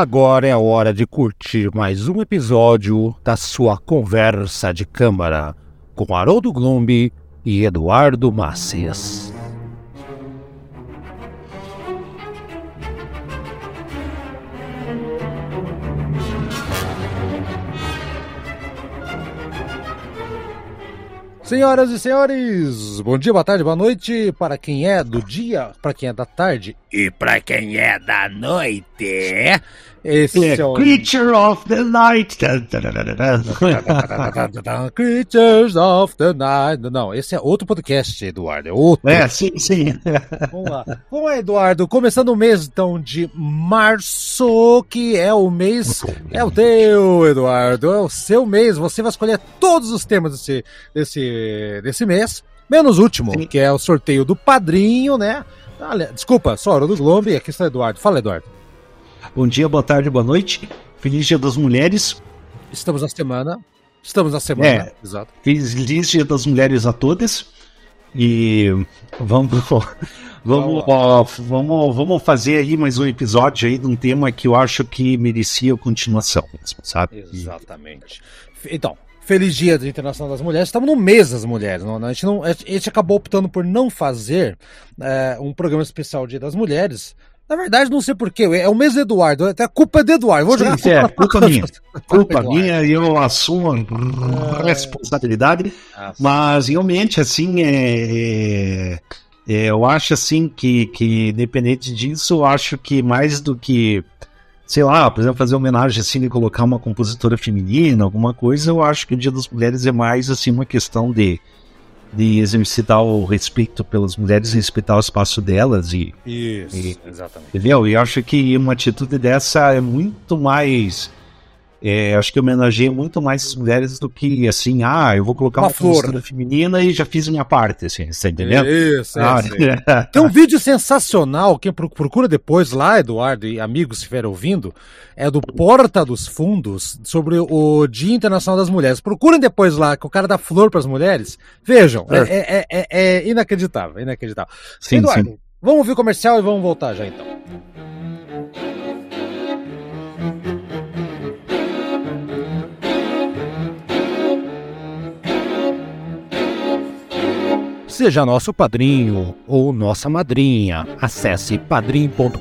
Agora é a hora de curtir mais um episódio da sua conversa de câmara com Haroldo Glombi e Eduardo Macias. Senhoras e senhores, bom dia, boa tarde, boa noite para quem é do dia, para quem é da tarde e para quem é da noite. Esse é, é o... Creature of the Night. Creatures of the Night. Não, esse é outro podcast, Eduardo. É outro. É, sim, sim. Vamos lá. Vamos lá, Eduardo. Começando o mês, então, de março, que é o mês. É o teu, Eduardo. É o seu mês. Você vai escolher todos os temas desse, desse, desse mês, menos o último, sim. que é o sorteio do padrinho, né? Desculpa, só hora do Globo e aqui está o Eduardo. Fala, Eduardo. Bom dia, boa tarde, boa noite. Feliz Dia das Mulheres. Estamos na semana. Estamos na semana, é, exato. Feliz Dia das Mulheres a todas. E vamos, vamos, ó, vamos, vamos fazer aí mais um episódio aí de um tema que eu acho que merecia continuação, sabe? Exatamente. Então, Feliz Dia Internacional das Mulheres. Estamos no mês das mulheres. Não, a, gente não, a gente acabou optando por não fazer é, um programa especial Dia das Mulheres, na verdade, não sei porquê. É o mesmo Eduardo. Até a culpa é do Eduardo. Vou jogar Sim, culpa, é, culpa minha. culpa minha e eu assumo a responsabilidade. Mas realmente, assim, é, é, é, eu acho assim que, que, independente disso, eu acho que mais do que, sei lá, por exemplo, fazer homenagem assim e colocar uma compositora feminina, alguma coisa, eu acho que o Dia das Mulheres é mais assim uma questão de de exercitar o respeito pelas mulheres, respeitar o espaço delas e. Isso, e, exatamente. Entendeu? E acho que uma atitude dessa é muito mais. É, acho que homenageia muito mais as mulheres do que assim, ah, eu vou colocar uma, uma flor feminina e já fiz minha parte, assim, você tá entendendo? Isso, é, ah, Tem um vídeo sensacional, quem procura depois lá, Eduardo e amigos, se estiver ouvindo, é do Porta dos Fundos, sobre o Dia Internacional das Mulheres. Procurem depois lá, que o cara dá flor para as mulheres. Vejam, é, é, é, é, inacreditável, inacreditável. Sim, Eduardo, sim. vamos ouvir o comercial e vamos voltar já então. Seja nosso padrinho ou nossa madrinha. Acesse padrim.com.br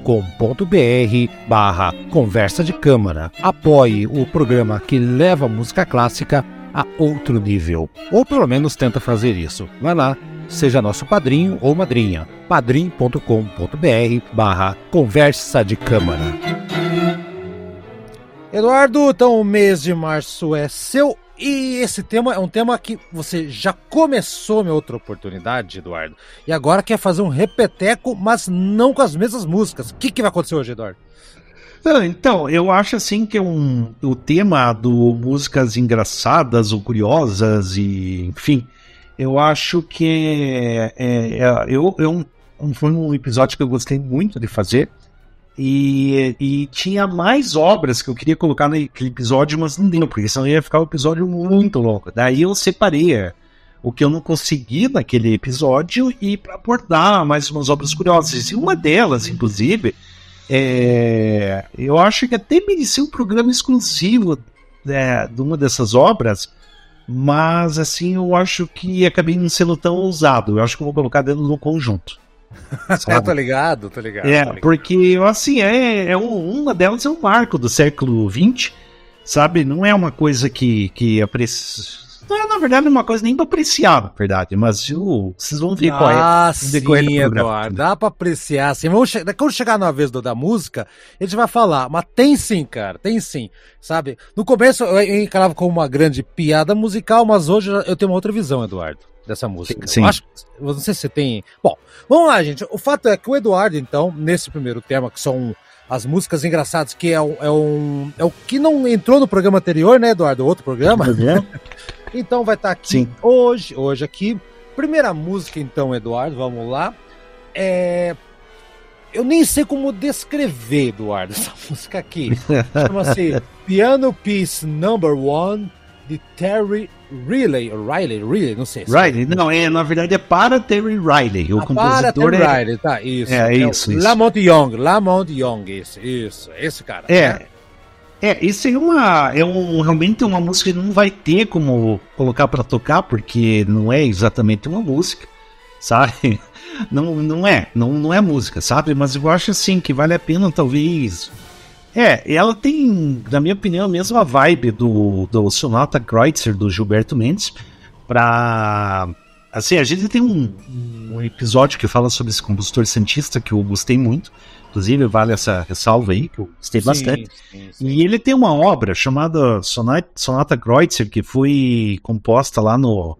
barra conversa de câmara. Apoie o programa que leva a música clássica a outro nível. Ou pelo menos tenta fazer isso. Vai lá, seja nosso padrinho ou madrinha. padrim.com.br barra conversa de câmara. Eduardo, então o mês de março é seu e esse tema é um tema que você já começou minha outra oportunidade, Eduardo, e agora quer fazer um repeteco, mas não com as mesmas músicas. O que, que vai acontecer hoje, Eduardo? Então, eu acho assim que um, o tema do músicas engraçadas ou curiosas e, enfim, eu acho que é, é, é eu, eu, foi um episódio que eu gostei muito de fazer e, e tinha mais obras que eu queria colocar naquele episódio, mas não deu, porque senão ia ficar um episódio muito longo. Daí eu separei é, o que eu não consegui naquele episódio e para abordar mais umas obras curiosas. E uma delas, inclusive, é, eu acho que até merecia um programa exclusivo é, de uma dessas obras, mas assim eu acho que acabei não sendo tão ousado. Eu acho que eu vou colocar dentro do conjunto. é, tô ligado, tô ligado. É, tô ligado. porque assim, é, é um, uma delas é um marco do século XX, sabe? Não é uma coisa que, que aprecia. Não é, na verdade, uma coisa nem pra apreciar, na verdade, mas uh, vocês vão ver ah, qual é. Ah, sim, Eduardo, dá pra apreciar, assim. Vamos che quando chegar na vez do, da música, a gente vai falar, mas tem sim, cara, tem sim, sabe? No começo eu encarava como uma grande piada musical, mas hoje eu tenho uma outra visão, Eduardo dessa música. Sim. acho, não sei se você tem. Bom, vamos lá, gente. O fato é que o Eduardo, então, nesse primeiro tema, que são as músicas engraçadas, que é, um, é, um, é o que não entrou no programa anterior, né, Eduardo? Outro programa. Uhum. então vai estar tá aqui Sim. hoje, hoje aqui. Primeira música, então, Eduardo, vamos lá. É, eu nem sei como descrever, Eduardo, essa música aqui. Chama-se Piano Piece Number One de Terry Riley, Riley, Riley, não sei. Riley, não, é, na verdade é para Terry Riley. O ah, para Terry é... Riley, tá, isso. É, é isso, isso. Lamont Young, Lamont Young, isso, isso, esse cara. É. Né? É, isso é uma. É um, realmente uma música que não vai ter como colocar para tocar, porque não é exatamente uma música, sabe? Não, não é, não, não é música, sabe? Mas eu acho assim que vale a pena, talvez. É, ela tem, na minha opinião, a mesma vibe do, do Sonata Kreutzer do Gilberto Mendes. Pra. Assim, a gente tem um, um episódio que fala sobre esse compositor santista que eu gostei muito. Inclusive, vale essa ressalva aí, que eu gostei sim, bastante. Sim, sim. E ele tem uma obra chamada Sonata, Sonata Kreutzer, que foi composta lá no,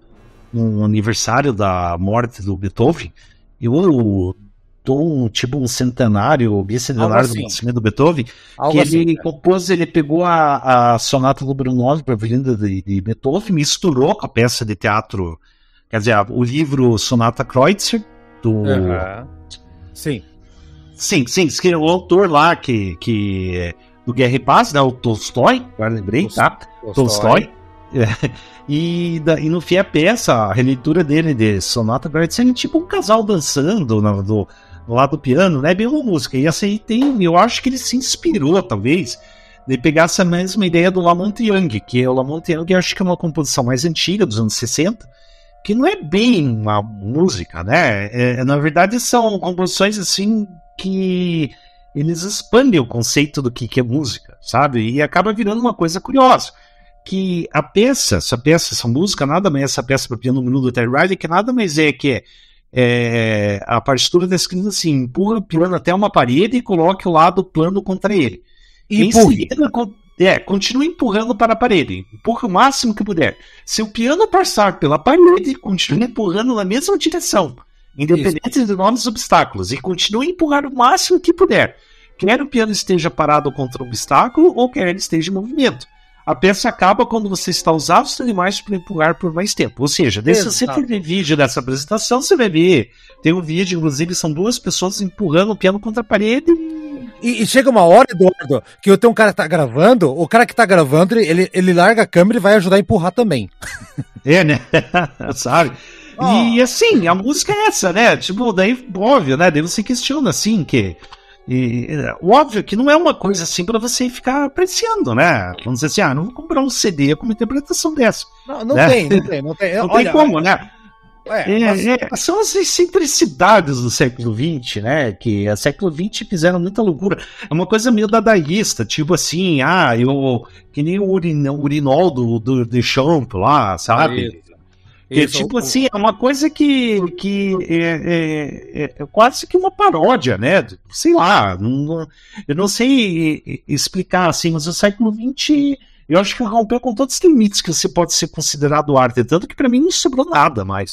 no aniversário da morte do Beethoven. Eu um, tipo um centenário, bicentenário assim. do nascimento do Beethoven, Algo que assim, ele né? compôs, ele pegou a, a Sonata número 9 para Vinda de, de Beethoven, misturou com a peça de teatro, quer dizer, o livro Sonata Kreutzer, do... Uhum. Sim. Sim, sim, que o autor lá que, que do Guerra e Paz, né, o Tolstói, agora lembrei, tá? Tolstói. Tolstói. É, e, da, e no fim a peça, a releitura dele de Sonata Gretchen é tipo um casal dançando no, do, lado do piano, né? Bem uma música. E essa aí tem, eu acho que ele se inspirou, talvez, de pegar essa mesma ideia do Lamont Young, que é o Lamont Young, acho que é uma composição mais antiga, dos anos 60, que não é bem uma música, né? É, na verdade, são composições assim que eles expandem o conceito do que, que é música, sabe? E acaba virando uma coisa curiosa. Que a peça, essa peça, essa música, nada mais essa peça para piano no do Terry Riley, que nada mais é que é, a partitura está escrita assim: empurra o piano até uma parede e coloque o lado plano contra ele. E empurre. É, continue empurrando para a parede. Empurra o máximo que puder. Se o piano passar pela parede, continue empurrando na mesma direção independente Isso. de novos obstáculos, e continue empurrar o máximo que puder, quer o piano esteja parado contra o obstáculo ou quer ele esteja em movimento. A peça acaba quando você está usando os animais para empurrar por mais tempo. Ou seja, se você for ver vídeo dessa apresentação, você vai ver. Tem um vídeo, inclusive, são duas pessoas empurrando o piano contra a parede. E, e chega uma hora, Eduardo, que eu tenho um cara que tá gravando, o cara que tá gravando, ele, ele larga a câmera e vai ajudar a empurrar também. É, né? Sabe? Oh. E assim, a música é essa, né? Tipo, daí, óbvio, né? Daí você questiona assim que. E, óbvio que não é uma coisa assim para você ficar apreciando, né? Vamos dizer assim, ah, não vou comprar um CD com uma interpretação dessa. Não, não né? tem, não tem, não tem. não Olha, tem como, né? É, é, mas... é, são as excentricidades do século XX, né? Que o século XX fizeram muita loucura. É uma coisa meio dadaísta, tipo assim, ah, eu. Que nem o, urinol do, do, do Champ lá, sabe? Que, tipo assim, é uma coisa que, que é, é, é, é, quase que uma paródia, né? Sei lá, não, eu não sei explicar assim, mas o século XX eu acho que rompeu com todos os limites que você pode ser considerado arte, tanto que para mim não sobrou nada mais.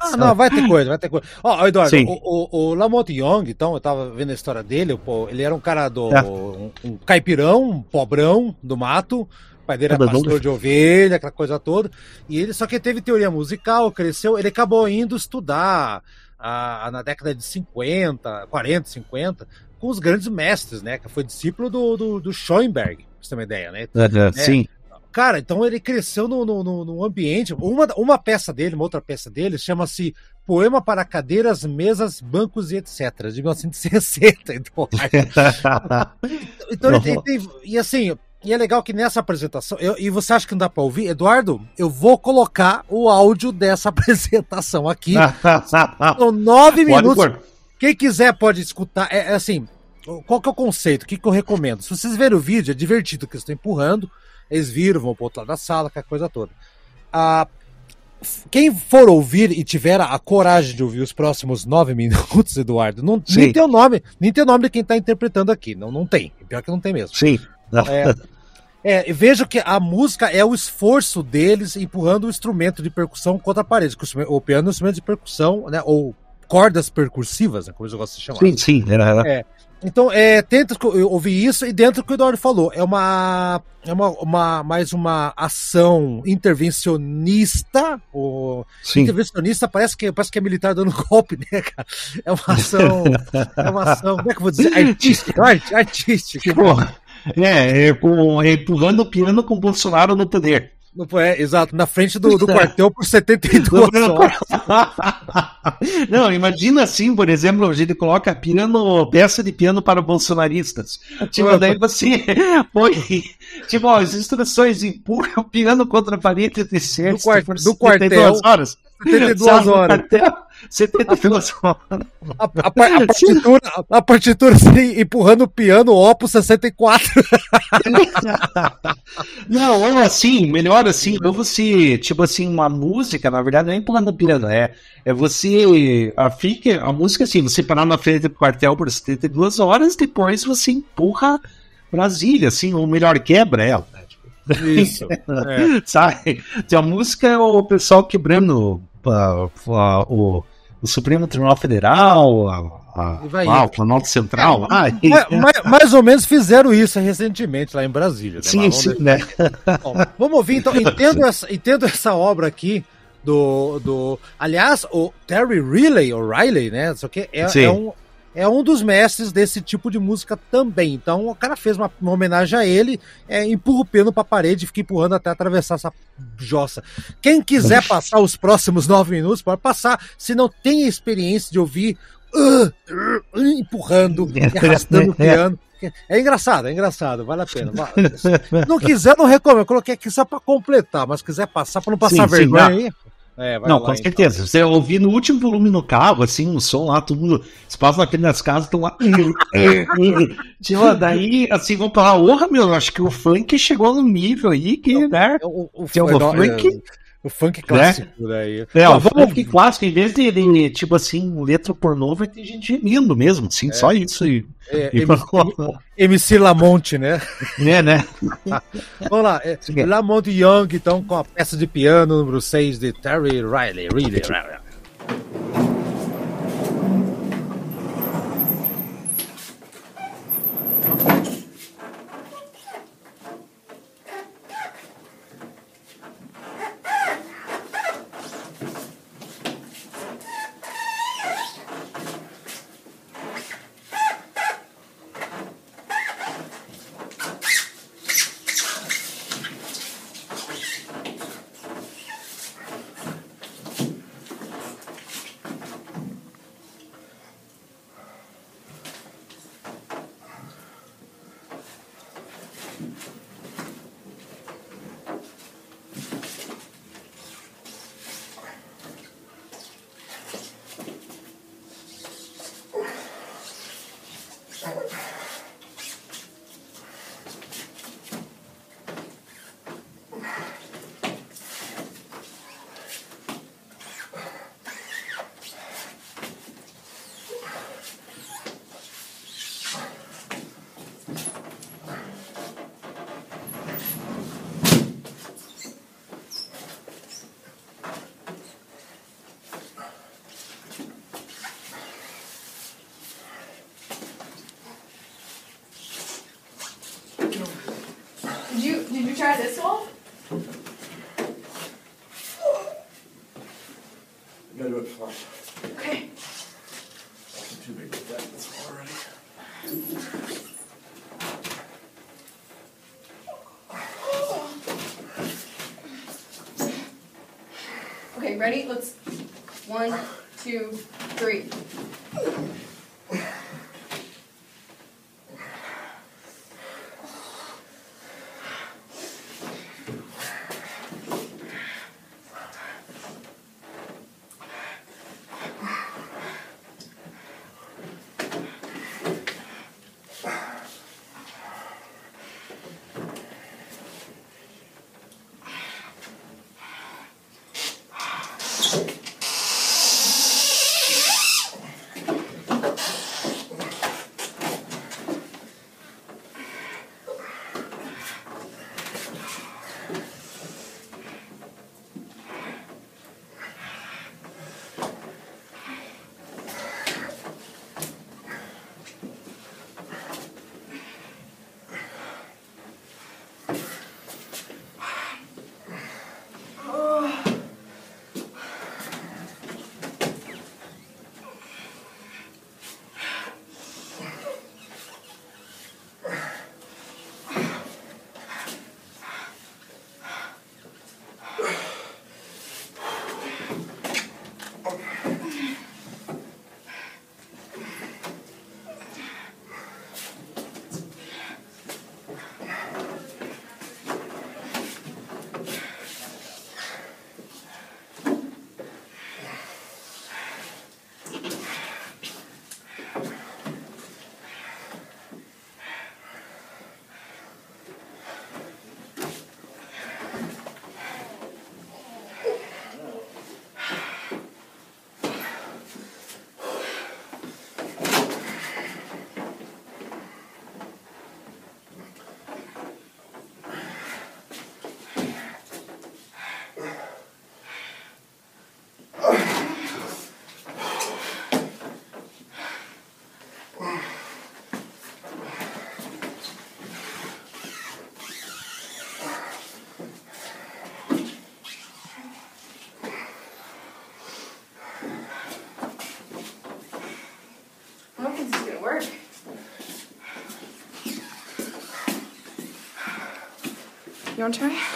Ah, não, vai ter coisa, vai ter coisa. Ó, oh, Eduardo, o, o, o, Lamont Young, então, eu tava vendo a história dele, pô, ele era um cara do. É. Um, um caipirão, um pobrão do mato pai dele era pastor de ovelha, aquela coisa toda. E ele só que teve teoria musical, cresceu, ele acabou indo estudar a, a, na década de 50, 40, 50, com os grandes mestres, né? Que foi discípulo do, do, do Schoenberg, pra você ter uma ideia, né? É, é, sim. Cara, então ele cresceu no, no, no, ambiente. Uma, uma peça dele, uma outra peça dele, chama-se Poema para Cadeiras, Mesas, Bancos e etc. de 1960. Então, então ele tem, tem, E assim, e é legal que nessa apresentação, eu, e você acha que não dá para ouvir? Eduardo, eu vou colocar o áudio dessa apresentação aqui. São nove minutos. Quem quiser pode escutar. É, é, assim, qual que é o conceito? O que, que eu recomendo? Se vocês verem o vídeo, é divertido que eles estão empurrando. Eles viram, vão pro outro lado da sala, aquela coisa toda. Ah, quem for ouvir e tiver a coragem de ouvir os próximos nove minutos, Eduardo, não, nem tem o nome, nem tem o nome de quem está interpretando aqui. Não, não tem. Pior que não tem mesmo. Sim. É, é, vejo que a música é o esforço deles empurrando o instrumento de percussão contra a parede. O piano é um instrumento de percussão, né? Ou cordas percursivas, né, como eu gosto de chamar. Sim, sim. Era, era. É. Então, é, tenta ouvir isso e dentro do que o Eduardo falou, é uma, é uma, uma mais uma ação intervencionista. O intervencionista parece que parece que é militar dando golpe, né, cara? É uma ação, é uma ação, como é que eu vou dizer? Artística, artística. Porra. É, é, é empurrando o piano com o Bolsonaro no poder. É, exato, na frente do, do quartel por 72 horas. Não, imagina assim, por exemplo, a gente coloca piano, peça de piano para bolsonaristas. Tipo, daí você põe, tipo, ó, as instruções empurra o piano contra a parede de do, quart do quartel horas. 72 horas. Quartel, 72 horas. A, a, a, partitura, a partitura assim, empurrando o piano, Opus 64. Não, assim, melhor assim, ou você, tipo assim, uma música, na verdade, não é empurrando o piano, é, é você, a, fica, a música assim, você parar na frente do quartel por 72 horas, depois você empurra Brasília, assim, ou melhor, quebra ela. Né? Tipo, Isso. é. Sabe? A música é o pessoal quebrando uh, uh, o, o Supremo Tribunal Federal, a, o Planalto Central. Ah, mais, mais, ou menos fizeram isso recentemente lá em Brasília. Né? Sim, sim, né? Bom, vamos ouvir então. Entendo essa, entendo essa obra aqui do, do. Aliás, o Terry Riley, ou Riley, né? Isso aqui é, é, um, é um dos mestres desse tipo de música também. Então o cara fez uma, uma homenagem a ele, é, empurra o peno pra parede e fica empurrando até atravessar essa jossa. Quem quiser passar os próximos nove minutos, pode passar. Se não tem a experiência de ouvir uh, uh, empurrando e arrastando o piano. É engraçado, é engraçado, vale a pena. Se não quiser, não recomendo. Eu coloquei aqui só para completar, mas se quiser passar para não passar sim, vergonha sim, aí. É, não, com certeza. Então. Você ouvir no último volume no carro, assim, o som lá, todo mundo. Os pais naquelas casas estão lá. tipo, daí, assim, vamos falar, porra, meu, acho que o funk chegou no nível aí que, né? O, o, o, o funk. É, o funk clássico né? daí. É, o vamos... funk clássico, em vez de, de, tipo assim, letra pornô, vai ter gente gemindo mesmo, assim, é. só isso aí. É, e MC, MC Lamonte, né? É, né? Vamos lá, é, Lamont Young, então, com a peça de piano número 6 de Terry Riley. Riley. try gotta do it flush. Okay. That's too big for that. That's already. Okay, ready? Let's. One, two, three. You want to try?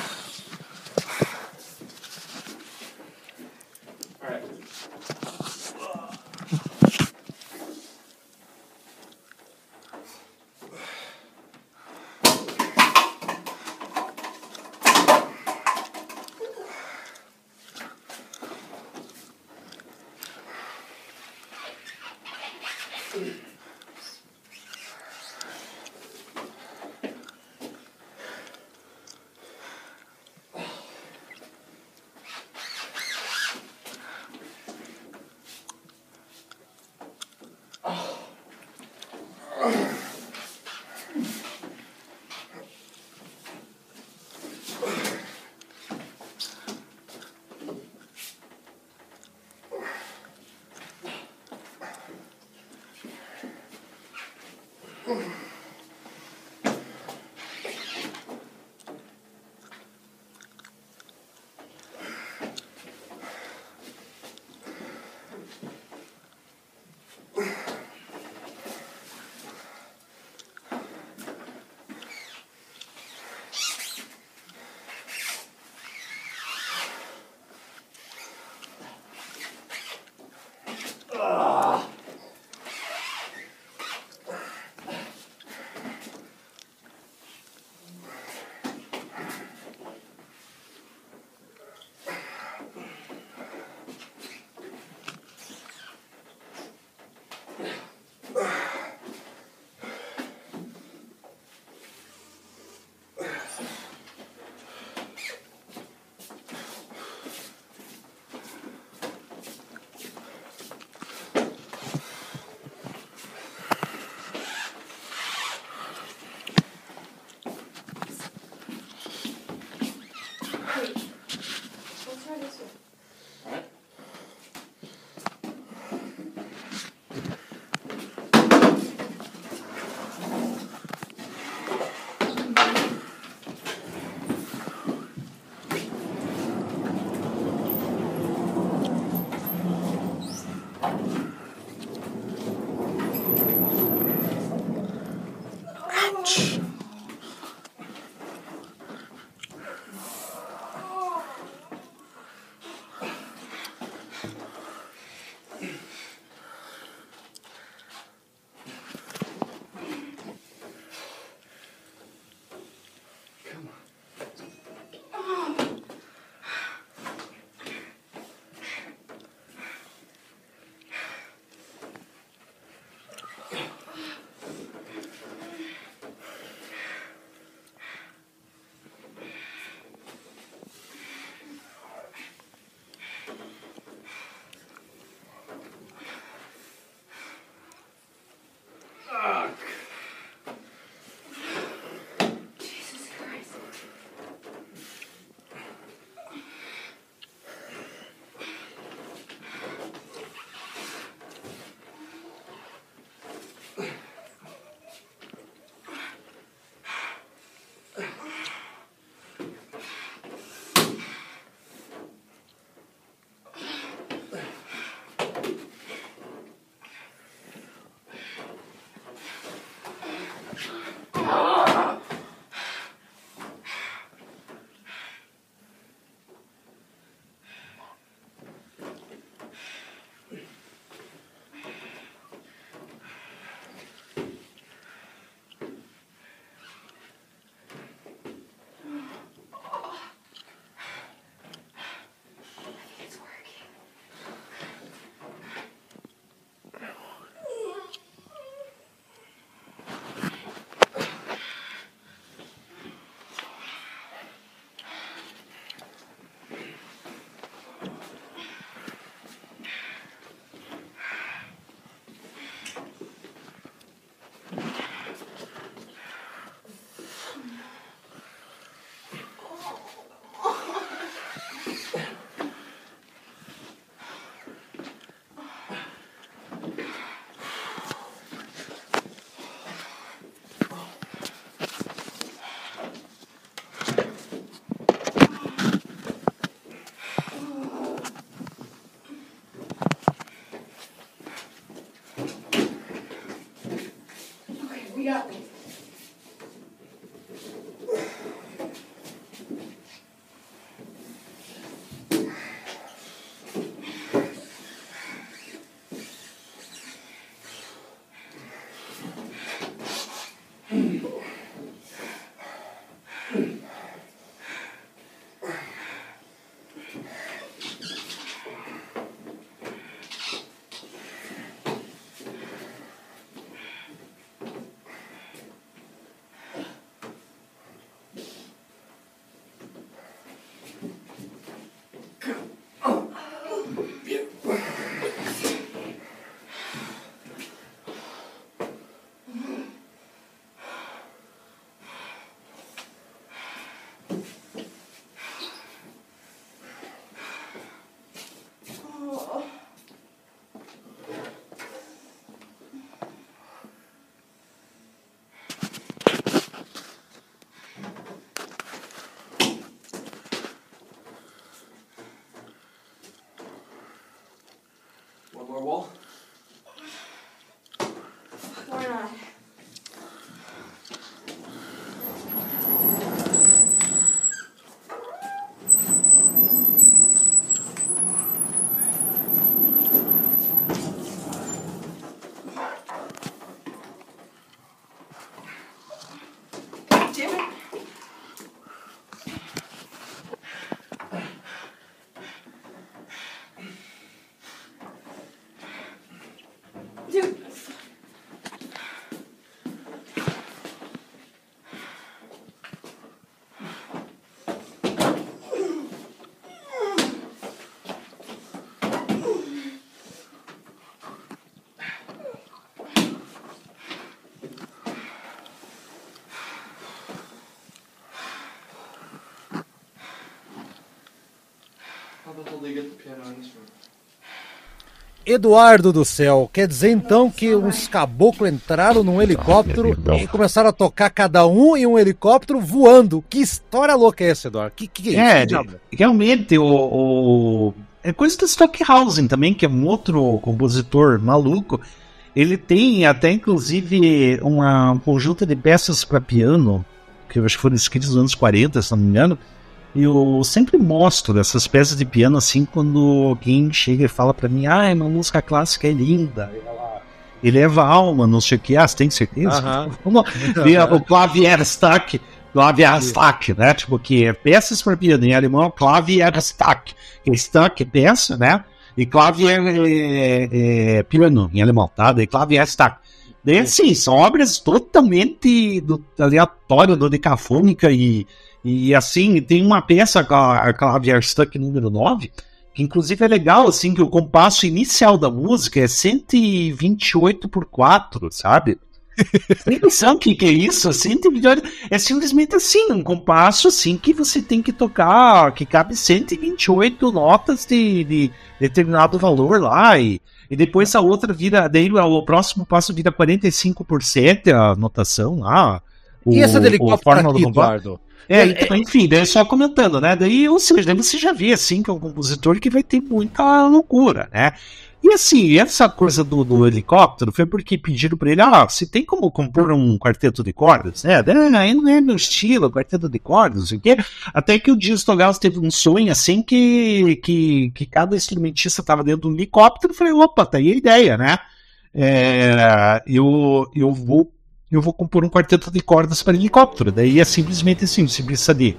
Eduardo do céu, quer dizer então que uns caboclos entraram num helicóptero e começaram a tocar cada um em um helicóptero voando. Que história louca é essa, Eduardo? Que, que, É, que diabo? realmente, o, o- é coisa do Stockhausen também, que é um outro compositor maluco. Ele tem até, inclusive, uma um conjunto de peças para piano, que eu acho que foram escritas nos anos 40, se não me engano. E eu sempre mostro essas peças de piano assim quando alguém chega e fala para mim: Ah, uma música clássica é linda. Ela eleva a alma, não sei o que. Ah, você tem certeza? Vamos- Tem o Klavierstück, Klavierstück, né? Tipo, que é peças para piano em alemão, é Klavierstück. Que é Stuck é peça, né? E Klavier é, é piano em alemão, tá? Daí Klavierstück. Daí, assim, são obras totalmente do, aleatórias, dodecafônica e, e, assim, tem uma peça, a a Klavierstück número 9, que inclusive é legal, assim, que o compasso inicial da música é 128 por 4, sabe? Tem noção que, que é isso? 128 é simplesmente assim, um compasso assim que você tem que tocar, que cabe 128 notas de, de determinado valor lá, e, e depois a outra vira, daí o próximo passo vira 45% a notação lá. E o- essa do helicóptero fórmula do. Eduardo? É, É, então, enfim, daí só comentando, né? Daí, ou seja, daí você já vê assim que é um compositor que vai ter muita loucura, né? E assim, essa coisa do, do helicóptero foi porque pediram pra ele, ah, você tem como compor um quarteto de cordas, né? Ah, aí não é meu estilo, quarteto de cordas, não sei o quê. Até que o Dias Togaus teve um sonho assim que, que, que cada instrumentista tava dentro de um helicóptero e falei, opa, tá aí a ideia, né? É, eu, eu vou eu vou compor um quarteto de cordas para helicóptero. Daí é simplesmente assim, você precisa de.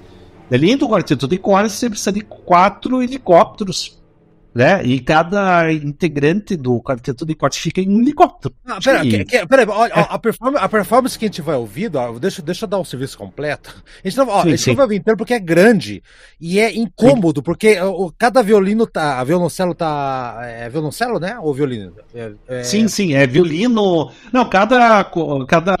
Além do quarteto de cordas, você precisa de quatro helicópteros. Né? E cada integrante do quarteto de cordas fica em um helicóptero. Ah, pera, E- que- que- pera aí, olha, ó, a, performance, a performance que a gente vai ouvir, ó, deixa, deixa eu dar o serviço completo. A gente não, ó, Sim, a gente sim. não vai ouvir inteiro porque é grande e é incômodo, porque o, cada violino tá. A violoncelo tá. É violoncelo, né? Ou violino? É- é- Sim, sim, é violino. Não, cada, cada,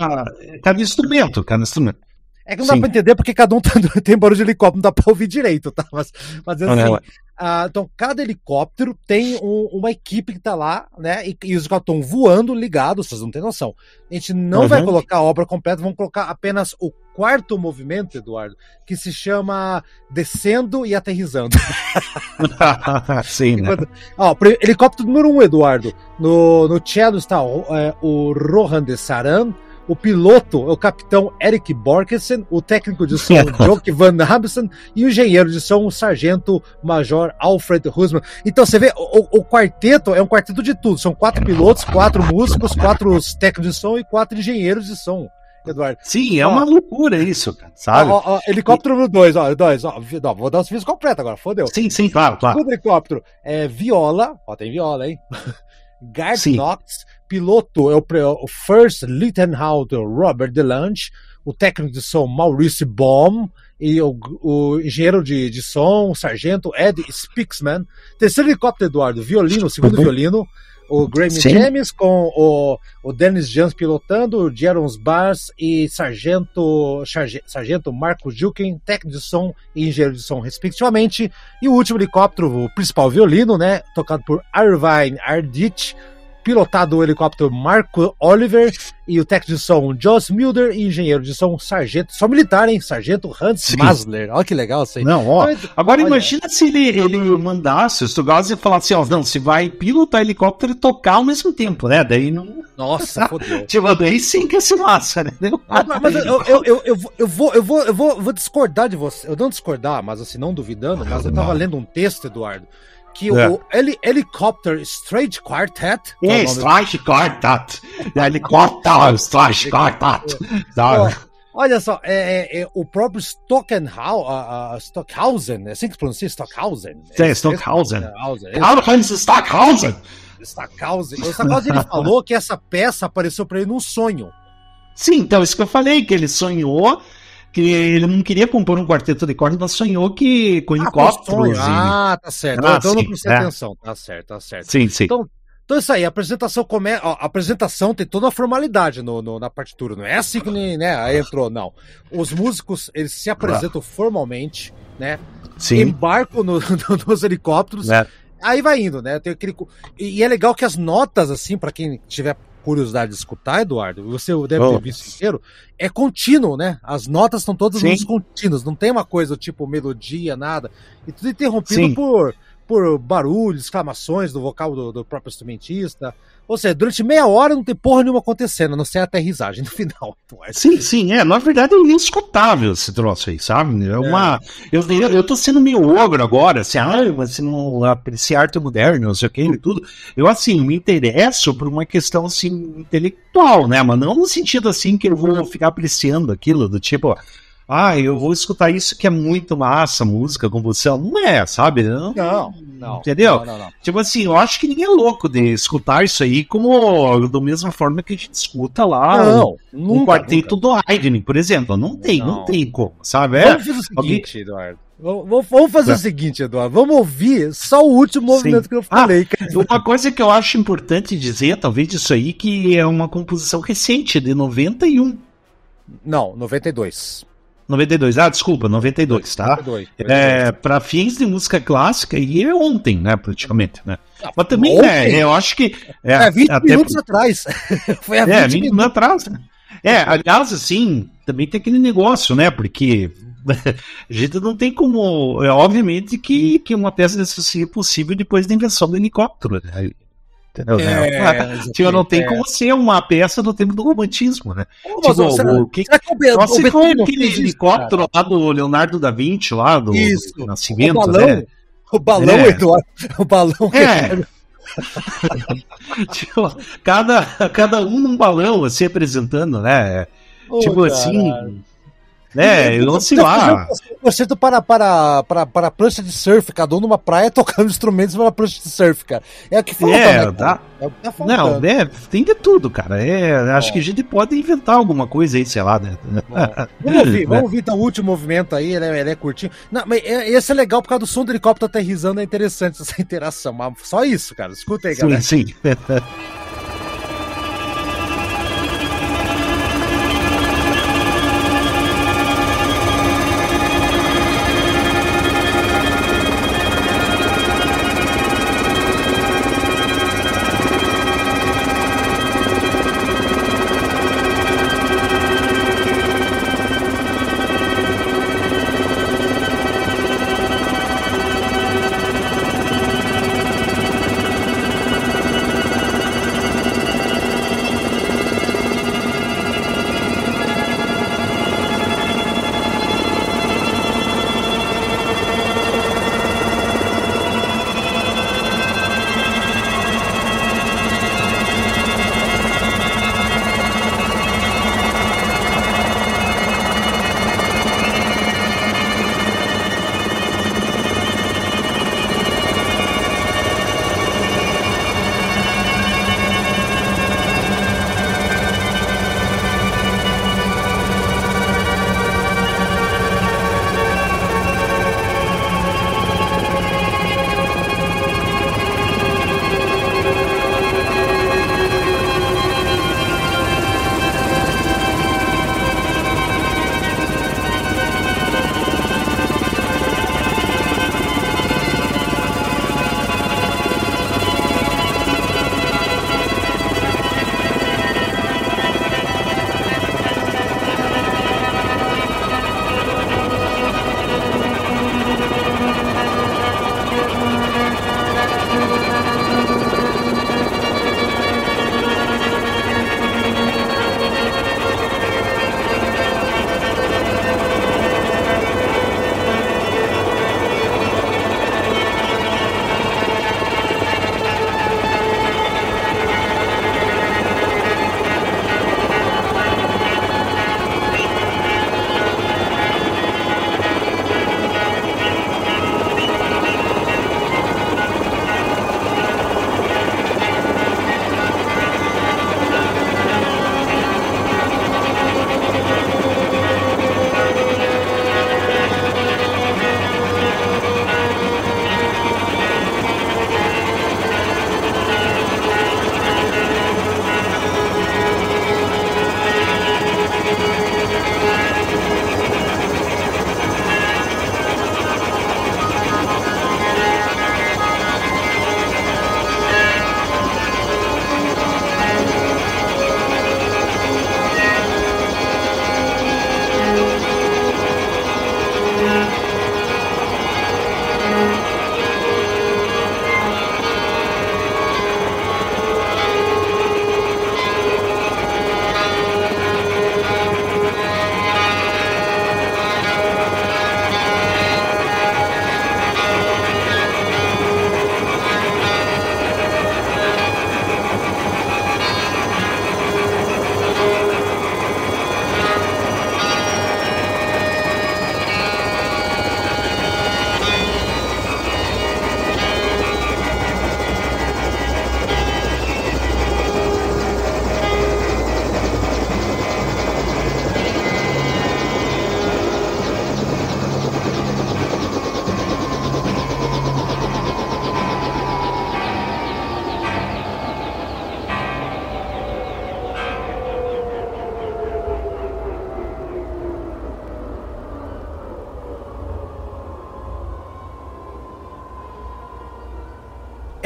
cada instrumento, cada instrumento. É que não dá Sim. pra entender porque cada um tá- tem barulho de helicóptero, não dá pra ouvir direito, tá? Mas, mas Não, assim, é. Ah, então cada helicóptero tem um- uma equipe que tá lá, né? E, e os helicópteros estão voando ligados, vocês não têm noção. A gente não Uhum. vai colocar a obra completa, vamos colocar apenas o quarto movimento, Eduardo, que se chama Descendo e Aterrizando. sim, né? Ó, helicóptero número um, Eduardo. No, no cello está o, é, o Rohan de Saran. O piloto é o capitão Eric Borkesen, o técnico de som Joke Van Habsen e o engenheiro de som o sargento major Alfred Husman. Então você vê, o, o quarteto é um quarteto de tudo. São quatro pilotos, quatro músicos, quatro técnicos de som e quatro engenheiros de som, Eduardo. Sim, é Ó. uma loucura isso, cara, sabe? Ó, ó, helicóptero número dois, ó, dois, ó, vou dar o serviço completo agora, fodeu. Sim, sim, claro, claro. Helicóptero é viola, ó, tem viola, hein? Sim. Knox, piloto é o, o First Lieutenant Robert DeLange, o técnico de som Maurice Baum e o, o engenheiro de, de som, o sargento Ed Spixman. Terceiro helicóptero, Eduardo, violino, segundo Uhum. violino, o Graham Sim. James com o, o Dennis Jans pilotando, o Jerons Bars e sargento, sarge- sargento Marco Juken, técnico de som e engenheiro de som, respectivamente. E o último helicóptero, o principal violino, né? Tocado por Irvine Arditch, pilotado o helicóptero Marco Oliver e o técnico de som Joss Mulder e engenheiro de som Sargento, só militar, hein? Sargento Hans Sim. Masler. Olha que legal isso aí. Não, ó. Então, Agora olha, imagina se ele, ele mandasse o Stugaz e falasse, ó, não, você vai pilotar helicóptero e tocar ao mesmo tempo, né? Daí não. Nossa, fodeu. Tipo, daí sim que é se lasca, né? Ah, mas mas eu, eu, eu, eu, vou- eu, vou, eu, vou, eu vou, vou discordar de você. Eu não discordar, mas assim, não duvidando, mas eu tava lendo um texto, Eduardo, que É. o Heli Helicopter Straight Quartet. que é o É, nome- Strike Quartet. Helicóptero, Strike Quartet. Olha só, é, é- é o próprio Stockenhau, a, a Stockhausen, é assim que se pronuncia Stockhausen? É, Stockhausen. Karl-Heinz Stockhausen. Stockhausen. O Stockhausen ele falou que essa peça apareceu pra ele num sonho. Sim, então, isso que eu falei, que ele sonhou que ele não queria compor um quarteto de cordas, mas sonhou que com Ah, helicópteros. Ah, tá certo. Ah, então eu não sim, prestei é. atenção. Tá certo, tá certo. Sim, sim. Então, Então é isso aí, a apresentação come... ó, a apresentação tem toda uma formalidade no, no- na partitura, não é assim que nem, né, aí entrou, não. Os músicos, eles se apresentam formalmente, né? sim. Embarcam no- no- nos helicópteros, né? aí vai indo, né? Tem aquele, e, é legal que as notas, assim, pra quem tiver curiosidade de escutar, Eduardo, você deve ter visto inteiro, é contínuo, né? As notas estão todas Sim. nos contínuos, não tem uma coisa tipo melodia, nada. E tudo interrompido Sim. por, por barulhos, exclamações do vocal do, do próprio instrumentista. Ou seja, durante meia hora não tem porra nenhuma acontecendo, a não ser a aterrissagem no final. Sim, sim, é. Na verdade é inescutável esse troço aí, sabe? É uma. Eu, eu, eu tô sendo meio ogro agora, assim, ah, você não aprecia arte moderna, não sei o que e tudo. Eu, assim, me interesso por uma questão, assim, intelectual, né? Mas não no sentido, assim, que eu vou ficar apreciando aquilo, do tipo. Ah, eu vou escutar isso que é muito massa, música, composição. Não é, sabe? Não, Não, não. Entendeu? Não, não, não. Tipo assim, eu acho que ninguém é louco de escutar isso aí como da mesma forma que a gente escuta lá não, um, nunca, um quarteto nunca. do Haydn, por exemplo. Não tem, não, Não. tem como, sabe? É, Vamos fazer o alguém- seguinte, Eduardo. Vamos vamos fazer Tá. o seguinte, Eduardo. Vamos ouvir só o último Sim. movimento que eu Ah, falei. cara. Uma coisa que eu acho importante dizer, talvez disso aí, que é uma composição recente, de 91. Não, 92. 92, ah, desculpa, 92, tá? 92. É, para fins de música clássica, e é ontem, né, praticamente, né? Mas também, ontem? né, eu acho que... É, É, 20 até minutos atrás. Foi há 20 É, 20 minutos. atrás. né? É, aliás, assim, também tem aquele negócio, né? Porque a gente não tem como. É obviamente que, que uma peça dessa seria possível depois da invenção do helicóptero. Né? Entendeu? né? Tipo, não tem é. como ser uma peça do tempo do romantismo, né? Ô, Tipo, será, o que- será que o, Be Só se for aquele isso, helicóptero lá do Leonardo da Vinci, lá do, Isso. do cara? Nascimento, o balão, né? o balão, É. Eduardo. O balão. É. tipo, cada, cada um num balão, assim, apresentando, né? Ô, tipo cara. assim, né? Eu não sei Tá lá. um concerto para, para, para, para prancha de surf, cada um numa praia tocando instrumentos para prancha de surf, cara. É o que falta, É, né, dá- É o que tá faltando. Não, é, tem de tudo, cara. É, acho que a gente pode inventar alguma coisa aí, sei lá, né? Vamos ouvir, Né? vamos ouvir então o último movimento aí, ele é, ele é curtinho. Não, mas é- esse é legal por causa do som do helicóptero aterrissando, é interessante essa interação. Mas só isso, cara. Escuta aí, galera. Sim, sim.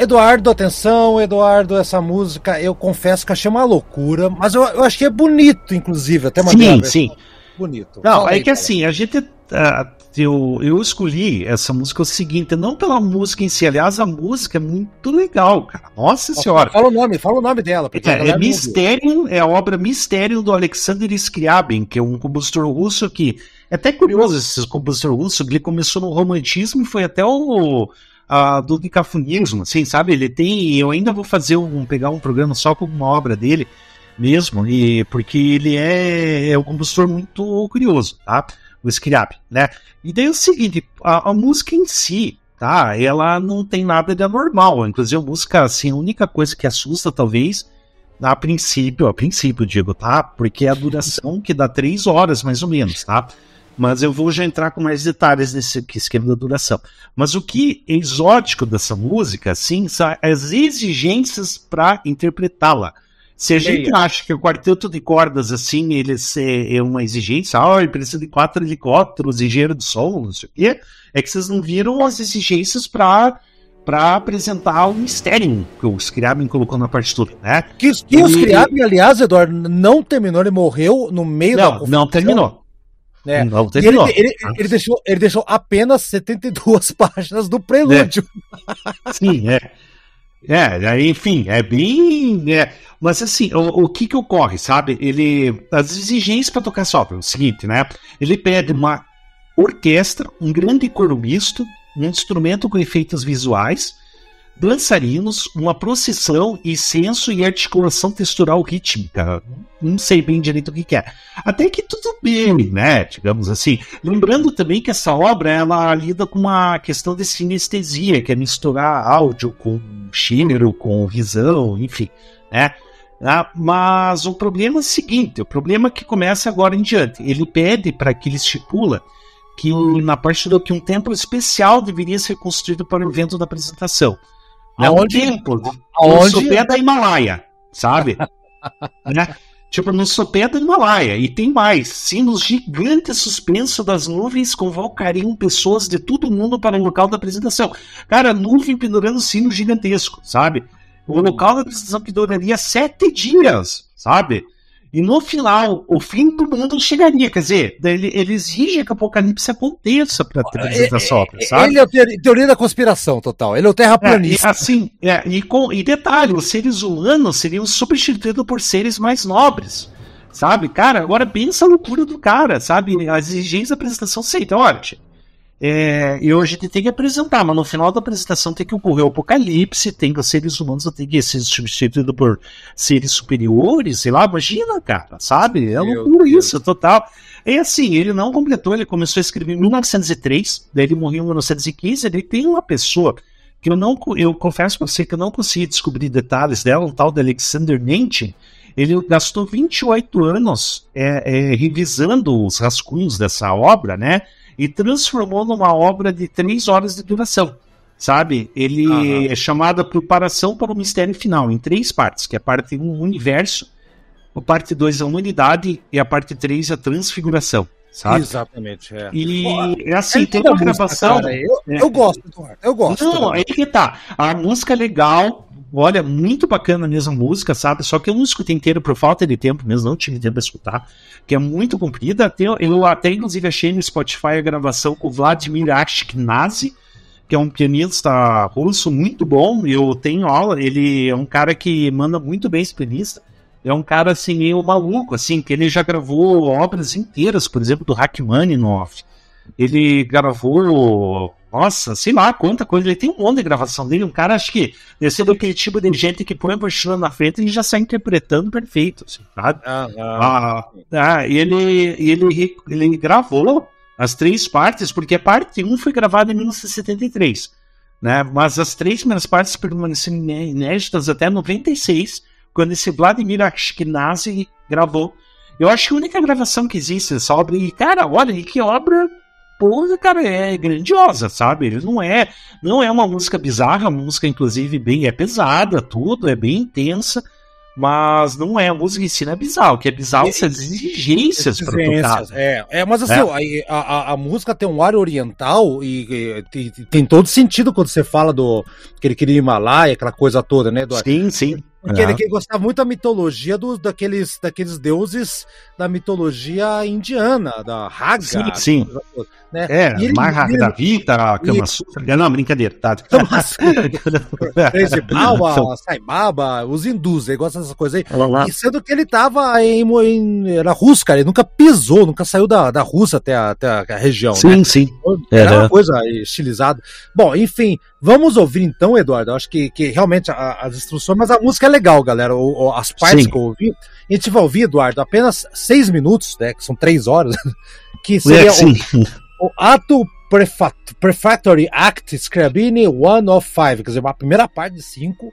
Eduardo, atenção, Eduardo, essa música eu confesso que achei uma loucura, mas eu, eu achei bonito, inclusive, até mandei Sim, sim. bonito. Não, Fala é aí, que cara. assim, a gente. ah, eu, eu escolhi essa música o seguinte, não pela música em si, aliás, a música é muito legal, cara. Nossa senhora. Fala o nome, fala o nome dela. É, é. Mistério, é a obra Mistério do Alexander Scriabin, que é um compositor russo que. É até curioso esse compositor russo, ele começou no romantismo e foi até o. do decafonismo, assim, sabe? Ele tem. Eu ainda vou fazer um. pegar um programa só com uma obra dele mesmo, e porque ele é, é um compositor muito curioso, tá? O Scriabin, né? E daí é o seguinte, a, a música em si, tá? Ela não tem nada de anormal. Inclusive, a música, assim, a única coisa que assusta, talvez, a princípio, a princípio, digo, tá? Porque é a duração que dá três horas, mais ou menos, tá? Mas eu vou já entrar com mais detalhes nesse esquema da duração. Mas o que é exótico dessa música, assim, são as exigências para interpretá-la. Se a gente Leia. acha que o quarteto de cordas, assim, ele é, uma exigência, ah, ele precisa de quatro helicópteros, engenheiro de som, não sei o quê, é que vocês não viram as exigências para para apresentar o mistério que o Scriabin colocou na partitura, né? Que, que E- Scriabin, aliás, Eduardo, não terminou, ele morreu no meio da Não, não terminou. Né? Não E ele, terminou. ele, ele deixou, ele deixou apenas 72 páginas do prelúdio. Sim, é. É, enfim, é bem. é, mas assim, o, o que que ocorre, sabe? Ele. As exigências para tocar ópera, é o seguinte, né? Ele pede uma orquestra, um grande coro misto, um instrumento com efeitos visuais, dançarinos, uma procissão, incenso e articulação textural rítmica. Não sei bem direito o que, que é. Até que tudo bem, né? Digamos assim. Lembrando também que essa obra ela lida com uma questão de sinestesia, que é misturar áudio com gênero, com visão, enfim, né? Ah, mas o problema é o seguinte: o problema que começa agora em diante. Ele pede para que ele estipula que na parte do que um templo especial deveria ser construído para o evento da apresentação. Um Aonde? no Aonde? sopé da Himalaia, sabe? né? Tipo, no sopé da Himalaia. E tem mais. Sinos gigantes suspensos das nuvens convocariam pessoas de todo mundo para o local da apresentação. Cara, nuvem pendurando sino gigantesco, sabe? O local da apresentação que duraria sete dias, sabe? E no final, o fim do mundo chegaria. Quer dizer, ele, ele exige que o apocalipse aconteça para apresentar essa obra, sabe? Ele é a teoria, da conspiração total. Ele é o É, e terraplanista. assim, é, e, com, e detalhe, os seres humanos seriam substituídos por seres mais nobres. Sabe, cara, agora pensa a loucura do cara, sabe? As exigências da apresentação aceitam, olha, tia, é, e hoje a gente tem que apresentar, mas no final da apresentação tem que ocorrer o apocalipse, tem que os seres humanos tem que ser substituídos por seres superiores, sei lá, imagina, cara, sabe? É loucura isso, total. E assim, ele não completou, ele começou a escrever em 1903, daí ele morreu em 1915, ele tem uma pessoa que eu não, eu confesso pra você que eu não consegui descobrir detalhes dela, um tal de Alexander Nentin, ele gastou 28 anos é, é, revisando os rascunhos dessa obra, né? E transformou numa obra de três horas de duração. Sabe? Ele Aham. é chamada Preparação para o Mistério Final, em três partes, que é a parte 1, o universo, a parte 2, a humanidade, e a parte 3, a transfiguração. Sabe? Exatamente. É. E Pô, é assim, É tem toda uma música, gravação. cara, eu, É. eu gosto, Eduardo. Eu gosto. Não, aí que tá. A música é legal. Olha, muito bacana a música, sabe? Só que eu não escutei inteiro por falta de tempo mesmo, não tive tempo pra escutar. Que é muito comprida. Eu até, inclusive, achei no Spotify a gravação com o Vladimir Ashkenazi, que é um pianista russo muito bom. Eu tenho aula, ele é um cara que manda muito bem esse pianista. É um cara, assim, meio maluco, assim, que ele já gravou obras inteiras, por exemplo, do Rachmaninoff. Ele gravou, nossa, sei lá quanta coisa. Ele tem um monte de gravação dele. Um cara, acho que deve ser daquele tipo de gente que põe a mochila na frente e já sai interpretando perfeito, assim, sabe? Ah, ah. Ah, ah, e ele, ele, ele gravou as três partes, porque a parte 1 foi gravada em 1973, né? Mas as três primeiras partes permaneceram iné- inéditas até 96, quando esse Vladimir Ashkenazi gravou. Eu acho que a única gravação que existe dessa obra, e cara, olha, que obra, porra, cara, é grandiosa, sabe? Ele não é, não é uma música bizarra, a música inclusive bem é pesada, tudo, é bem intensa, Mas não é, a música em si não é bizarro, o que é bizarro são as exigências para tocar. Exigências, É, é, mas assim, É. a, a, a música tem um ar oriental e, e tem, tem todo sentido quando você fala do que ele queria Himalaia, aquela coisa toda, né? Sim, sim. Porque É. ele gostava muito da mitologia dos, daqueles, daqueles deuses da mitologia indiana, da Raga. Sim, sim. Né? É, ele- Marra ele- da Vita, Kama Sutra. Não, brincadeira, tá? Crazy Baba, Sai Baba, os hindus, ele gosta dessas coisas aí. Lá. E sendo que ele tava em, em era russo, cara, ele nunca pisou, nunca saiu da, da Rússia até a, até a região, né? Sim, sim. Era Era. uma coisa estilizada. Bom, enfim, vamos ouvir então, Eduardo. Eu acho que, que realmente a- as instruções, mas a música é legal, galera. O- o- as partes Sim. que eu ouvi. A gente vai ouvir, Eduardo, apenas seis minutos, né? Que são três horas. Que seria É, sim. o, ato prefa- Prefatory Act Scriabini One of Five, quer dizer, a primeira parte de cinco.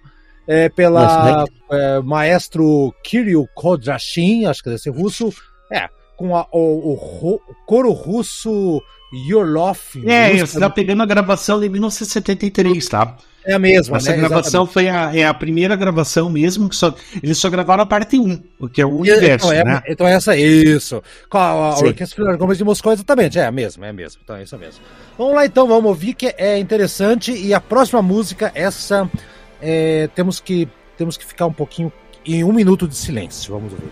É, pela Nossa, é, maestro Kirill Kodrashin, acho que deve ser russo. É, com a- o, o o coro russo Yurlov. É, música você tá pegando a gravação de 1973, tá? É a mesma, Essa né? gravação foi a, é a primeira gravação mesmo, que só, eles só gravaram a parte 1, o que é o universo, então, é, né? então essa, isso. Com a, a. Orquestra Filarmônica de Moscou, exatamente. É a mesma, é a mesma. Então é isso mesmo. Vamos lá então, vamos ouvir que é interessante. E a próxima música, essa, é, temos, que, temos que ficar um pouquinho em um minuto de silêncio. Vamos ouvir.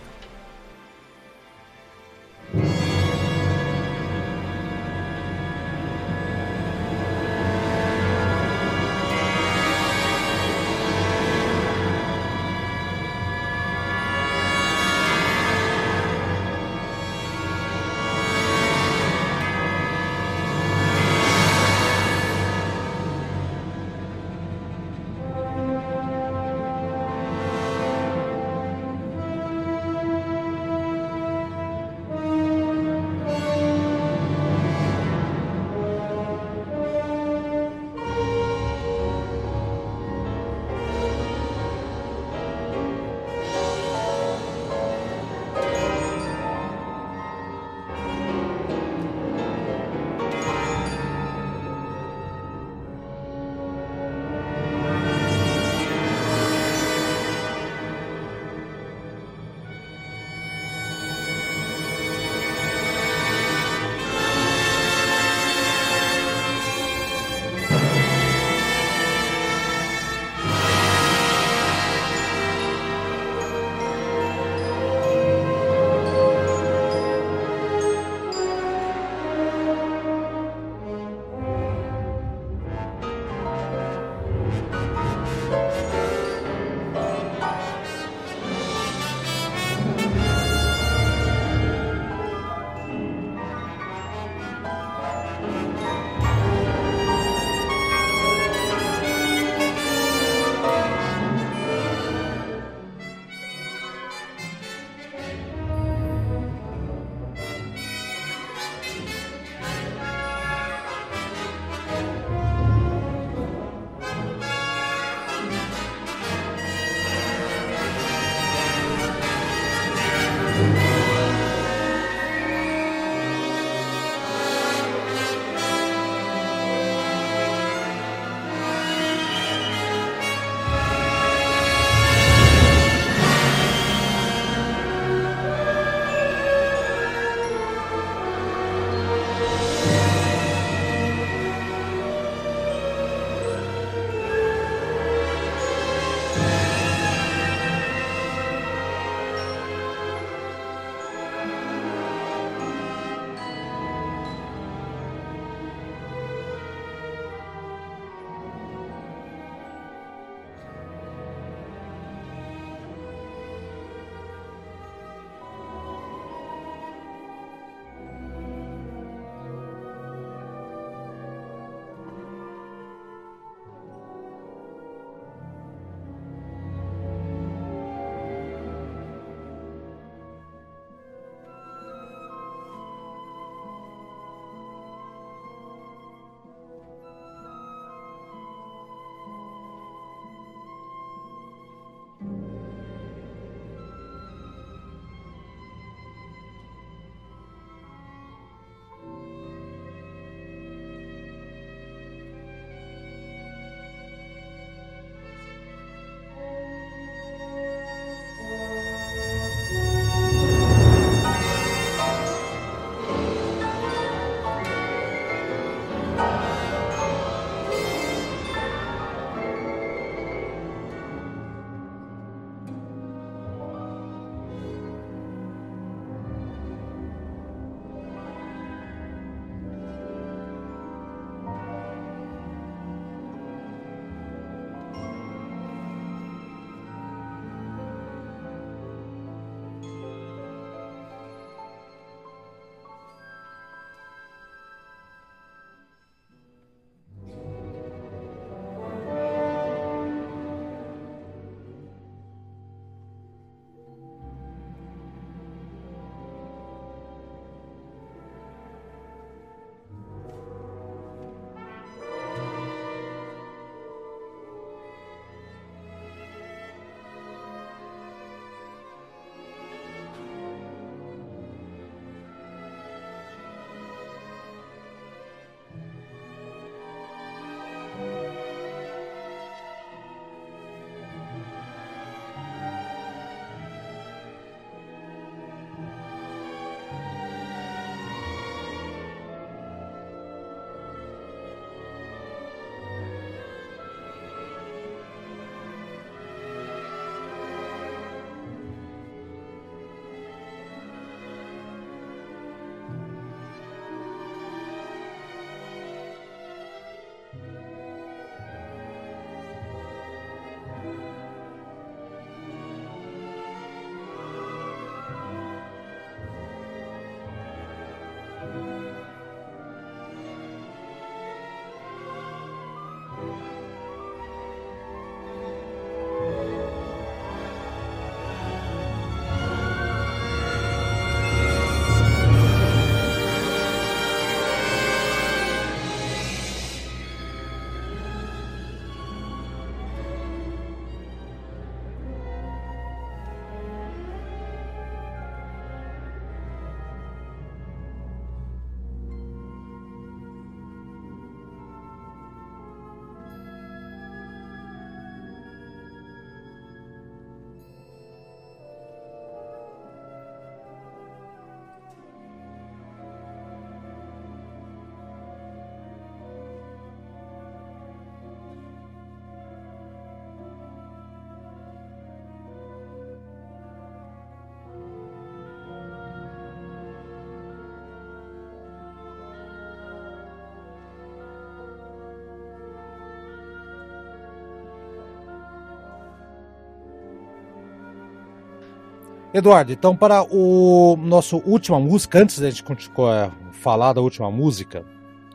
Eduardo, então para o nosso última música, antes da gente continuar falar da última música,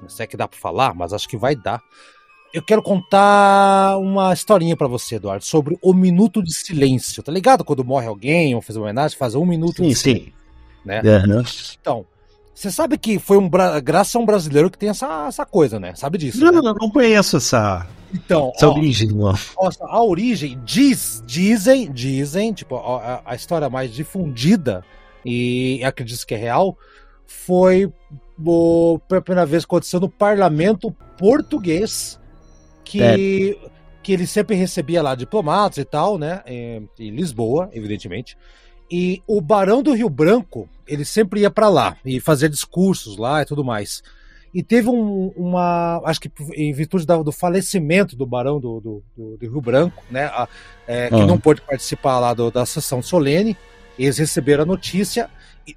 não sei que dá para falar, mas acho que vai dar. Eu quero contar uma historinha para você, Eduardo, sobre o minuto de silêncio. Tá ligado? Quando morre alguém ou faz uma homenagem, faz um minuto Sim, de sim. silêncio. Né? Aham. Então, você sabe que foi um bra... graças a um brasileiro que tem essa, essa coisa, né? Sabe disso? Não, né? não, não conheço essa, Então, essa ó, origem, mano. Nossa, a origem diz, dizem, dizem, tipo, a, a história mais difundida e acredito que é real, foi o, pela primeira vez que aconteceu no parlamento português, que, que ele sempre recebia lá diplomatas e tal, né, em, em Lisboa, evidentemente, e o Barão do Rio Branco, ele sempre ia para lá e fazia discursos lá e tudo mais. E teve um- uma. Acho que em virtude da- do falecimento do Barão do, do- do- do Rio Branco, né? a- é, que Ah. não pôde participar lá do- da sessão solene, eles receberam a notícia. E,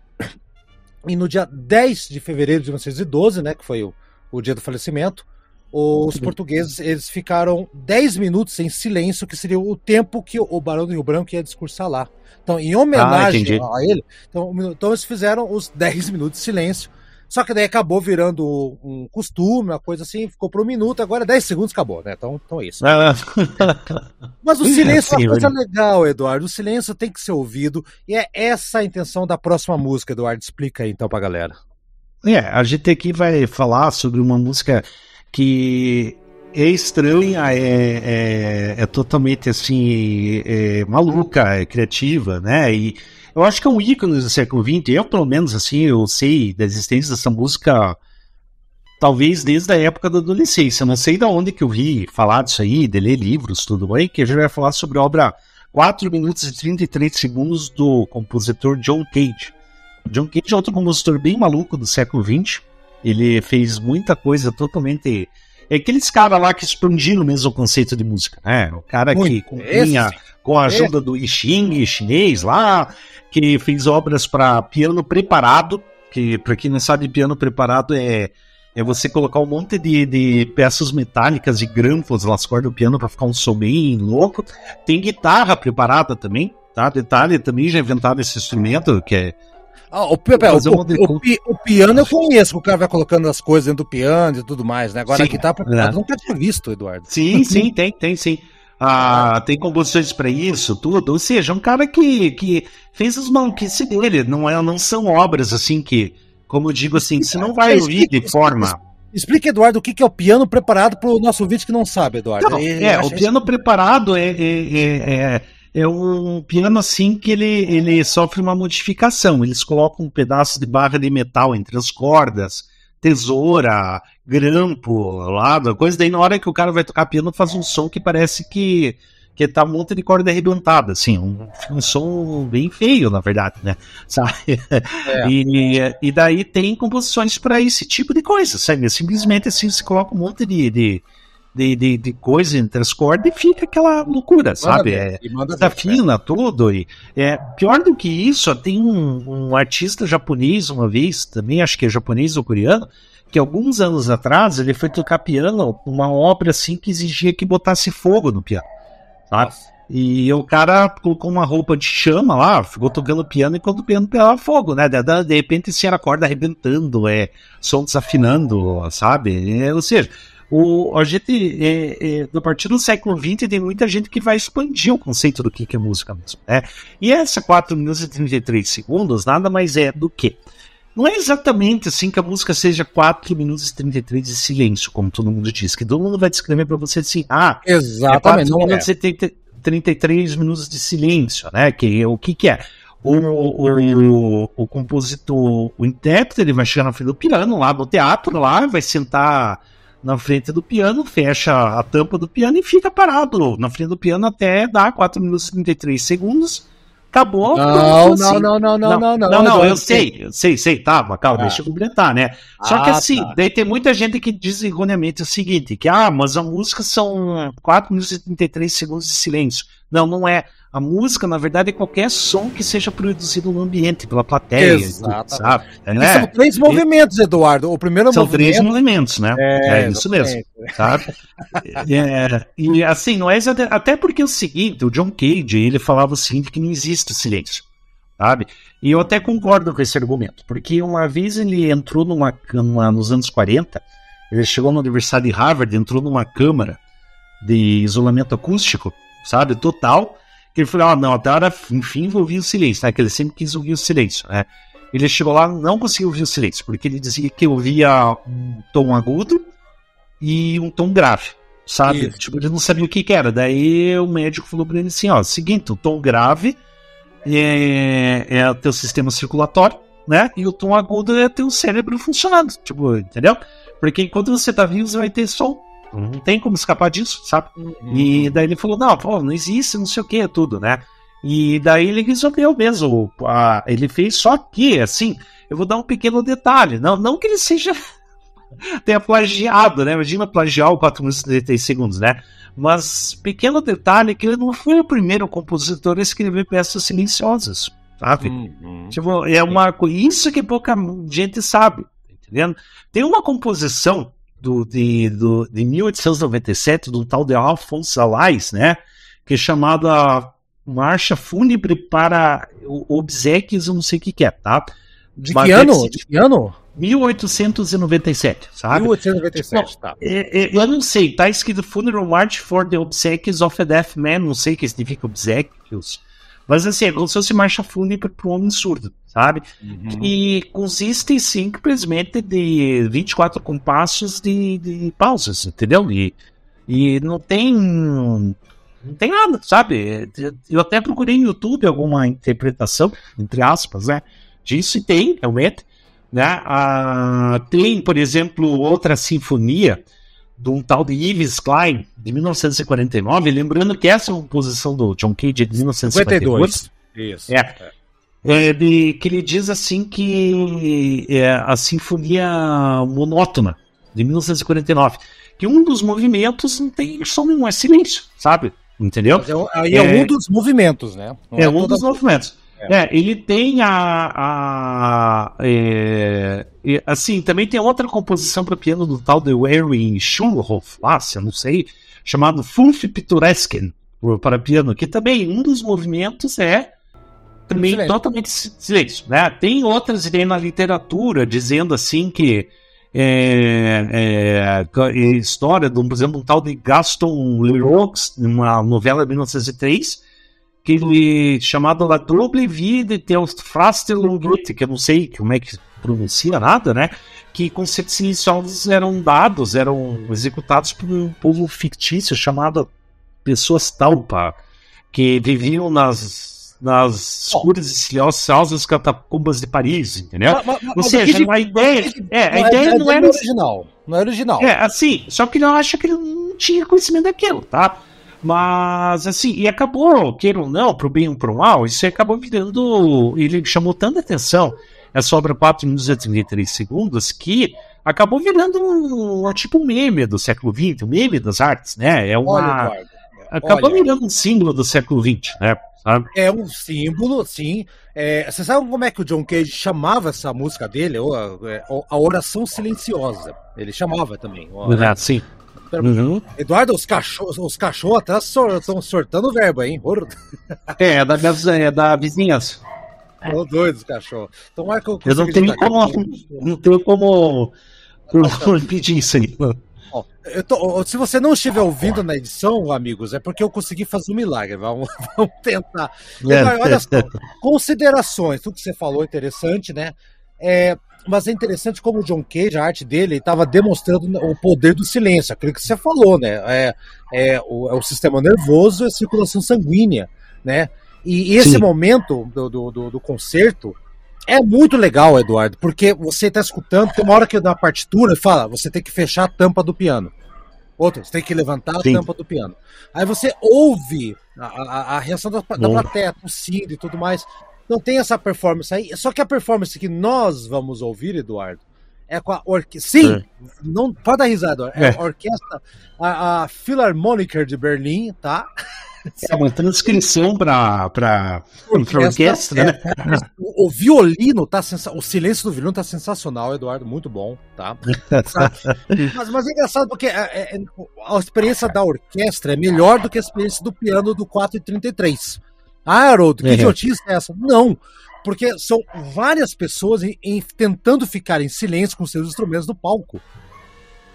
e no dia 10 de fevereiro de 1912, né? Que foi o, o dia do falecimento, os portugueses eles ficaram 10 minutos em silêncio, que seria o tempo que o Barão do Rio Branco ia discursar lá. Então, em homenagem entendi. a ele, então, então eles fizeram os 10 minutos de silêncio. Só que daí acabou virando um costume, uma coisa assim, ficou por um minuto, agora 10 segundos acabou, né? Então, então é isso. Ah, Mas o silêncio é uma coisa velho. legal, Eduardo. O silêncio tem que ser ouvido. E é essa a intenção da próxima música, Eduardo. Explica aí então pra galera. É, a gente aqui vai falar sobre uma música que é estranha, é, é, é totalmente assim, é maluca, é criativa, né? E eu acho que é um ícone do século XX. Eu, pelo menos, assim, eu sei da existência dessa música talvez desde a época da adolescência. Não sei de onde que eu vi falar disso aí, de ler livros, tudo bem, que a gente vai falar sobre a obra 4 minutos e 33 segundos do compositor John Cage. John Cage é outro compositor bem maluco do século XX. Ele fez muita coisa totalmente. É aqueles caras lá que expandiram mesmo o conceito de música, né? O cara que Muito. compunha Esse, com a ajuda do I Ching chinês lá, que fez obras para piano preparado, que para quem não sabe, piano preparado é, é você colocar um monte de, de peças metálicas e grampos nas cordas do piano para ficar um som bem louco. Tem guitarra preparada também, tá? Detalhe, também já inventaram esse instrumento, que é Ah, o, pera, o- o o piano eu conheço, o cara vai colocando as coisas dentro do piano e tudo mais, né? Agora Sim, aqui tá preparado, é. eu nunca tinha visto, Eduardo. Sim, sim, tem, tem sim. Ah, tem composições para isso, tudo. Ou seja, um cara que, que fez as maluquices dele. Não, é, não são obras assim que, como eu digo assim, você não vai ouvir de forma. Explica, Eduardo, o que é o piano preparado pro nosso ouvinte que não sabe, Eduardo. Não, é, o piano preparado é, é, é, é, é um piano assim que ele, ele sofre uma modificação. Eles colocam um pedaço de barra de metal entre as cordas, tesoura, grampo, lado, coisa. Daí na hora que o cara vai tocar piano faz um som que parece que que tá um monte de corda arrebentada, assim, um, um som bem feio, na verdade, né? Sabe? É. E, e daí tem composições para esse tipo de coisa, sabe? Simplesmente assim, você coloca um monte de, de, de, de, de coisa entre as cordas e fica aquela loucura, sabe? ver, É, manda desafina tudo. E, é, pior do que isso, tem um, um artista japonês uma vez, também acho que é japonês ou coreano, que alguns anos atrás ele foi tocar piano, uma obra assim que exigia que botasse fogo no piano. Sabe? E o cara colocou uma roupa de chama lá, ficou tocando piano enquanto o piano pegava fogo, né? De, de- repente tinha a corda arrebentando, é, som desafinando, sabe? É, ou seja, o, a gente, é, é, a partir do século XX, tem muita gente que vai expandir o conceito do que que é música mesmo, né? E essa 4 minutos e 33 segundos nada mais é do que. Não é exatamente assim que a música seja 4 minutos e 33 de silêncio, como todo mundo diz, que todo mundo vai descrever para você assim, ah, é Exatamente. 4 Não é. minutos e 30 33 minutos de silêncio, né? Que, o que que é? O, o, o, o compositor, o intérprete, ele vai chegar na frente do piano lá no teatro, lá, vai sentar na frente do piano, fecha a tampa do piano e fica parado na frente do piano até dar 4 minutos e 33 segundos. Acabou. Não, pronto, não, assim. não, não, não, não, não. Não, não, eu Eduardo. sei, eu sei, sei, tá, mas calma, Ah. deixa eu completar, né? Só que Ah, assim, tá. daí tem muita gente que diz erroneamente o seguinte, que ah, mas a música são 4 minutos e 33 segundos de silêncio. Não, não é. A música, na verdade, é qualquer som que seja produzido no ambiente, pela plateia, e Exatamente. sabe? É, São três movimentos, Eduardo. O primeiro são três movimento. movimentos, né? É, isso mesmo, sabe? É, e assim, não é até porque é o seguinte, o John Cage, ele falava o seguinte, que não existe silêncio, sabe? E eu até concordo com esse argumento, porque uma vez ele entrou numa, numa nos anos 40, ele chegou na Universidade de Harvard, entrou numa câmara de isolamento acústico, sabe, total, que ele falou, ah, não, até agora, enfim, vou ouvir o silêncio, né, que ele sempre quis ouvir o silêncio, né. Ele chegou lá não conseguiu ouvir o silêncio, porque ele dizia que ouvia um tom agudo e um tom grave, sabe? Isso. Tipo, ele não sabia o que, que era. Daí o médico falou pra ele assim: ó, seguinte, o tom grave é, é o teu sistema circulatório, né? E o tom agudo é teu cérebro funcionando, tipo, entendeu? Porque enquanto você tá vivo, você vai ter som. Não tem como escapar disso, sabe? E daí ele falou: não, pô, não existe, não sei o que, tudo, né? E daí ele resolveu mesmo. ah, ele fez só que, assim, eu vou dar um pequeno detalhe. Não, não que ele seja. tenha plagiado, né? Imagina plagiar o 4 minutos e 33 segundos, né? Mas, pequeno detalhe, que ele não foi o primeiro compositor a escrever peças silenciosas, sabe? Uhum. Tipo, é uma isso que pouca gente sabe, tá entendendo? Tem uma composição do, de, do, de 1897 do tal de Alphonse Salais, né? Que é chamada Marcha Fúnebre para o- Obsequios, eu não sei o que, que é, tá? De Mas que ano? ser- De que ano? 1897, sabe? 1897, tá. É, é, eu não sei, tá escrito Funeral March for the Obsequies of a Deaf Man, não sei o que significa obsequios. Mas assim, é como se fosse marcha fúnebre para um homem surdo, sabe? Uhum. E consiste simplesmente de 24 compassos de, de pausas, entendeu? E, e não tem. Não tem nada, sabe? Eu até procurei no YouTube alguma interpretação, entre aspas, né? Disso e tem, realmente. Né? Ah, tem, por exemplo, outra sinfonia de um tal de Yves Klein, de 1949. Lembrando que essa é uma composição do John Cage de 1952. 52. Isso. É. É, de- que ele diz assim que é a Sinfonia Monótona, de 1949, que um dos movimentos não tem som nenhum, é silêncio, sabe? Entendeu? Mas é um- aí é, É. um dos movimentos, né? Não É um toda- dos movimentos. É. ele tem a. a é, assim, também tem outra composição para piano do tal de Erwin Schulhoff, lá, se eu não sei, chamado Funf Pittoresken, para piano, que também um dos movimentos é também Silêncio. totalmente si- silêncio. Né? Tem outras ideias na literatura dizendo assim que. É, é, é, história, de, um, por exemplo, um tal de Gaston Leroux, numa novela de 1903, que ele chamado La Double Vie de Teofraster que eu não sei como é que pronuncia nada, né? Que conceitos silenciosos eram dados, eram executados por um povo fictício chamado Pessoas Talpa, que viviam nas, nas escuras e silenciosas catacumbas de Paris, entendeu? Mas- mas- Ou seja, aquele- a ideia, é, a mas ideia não é era original. Não é original. é, assim, só que ele acha que ele não tinha conhecimento daquilo, tá? Mas, assim, e acabou, queira ou não, pro bem ou pro mal, isso acabou virando. Ele chamou tanta atenção, essa obra 4 minutos e 33 segundos, que acabou virando um, um tipo um meme do século XX, um meme das artes, né? É Olha, uma. Eduardo. acabou olha. virando um símbolo do século XX, né? Sabe? É um símbolo, sim. É, você sabe como é que o John Cage chamava essa música dele? Ou a, é, a oração silenciosa. Ele chamava também. ó, É, sim. Uhum. Eduardo, os cachorros, os cachorros até estão sortando o verbo, hein? É, é da, é da vizinhança. Tô doido os cachorros. Tomara que eu Eu não tenho como. aqui. Não tenho como. como impedir isso aí. Tô- se você não estiver ouvindo na edição, amigos, é porque eu consegui fazer um milagre. Vamos, vamos tentar. Eduardo, olha só, considerações, tudo que você falou é interessante, né? É, mas é interessante como o John Cage, a arte dele, estava demonstrando o poder do silêncio, aquilo que você falou, né? É, é, o, é o sistema nervoso e a circulação sanguínea, né? E, e esse Sim. momento do, do, do, do concerto é muito legal, Eduardo, porque você está escutando, tem uma hora que na partitura fala, você tem que fechar a tampa do piano. Outra, você tem que levantar a Sim. tampa do piano. Aí você ouve a, a, a reação da, da plateia, tossindo e tudo mais. Não tem essa performance aí. Só que a performance que nós vamos ouvir, Eduardo, é com a orquestra. Sim, não pode dar risada. É, É. a orquestra, a, a Philharmoniker de Berlim, tá? É uma transcrição para pra, pra orquestra, né? O, o violino tá sensacional. O silêncio do violino tá sensacional, Eduardo. Muito bom, tá? Mas, mas é engraçado porque é- é- a experiência da orquestra é melhor do que a experiência do piano do 433. Ah, Haroldo, que É. idiotice é essa? Não, porque são várias pessoas em- em- tentando ficar em silêncio com seus instrumentos no palco.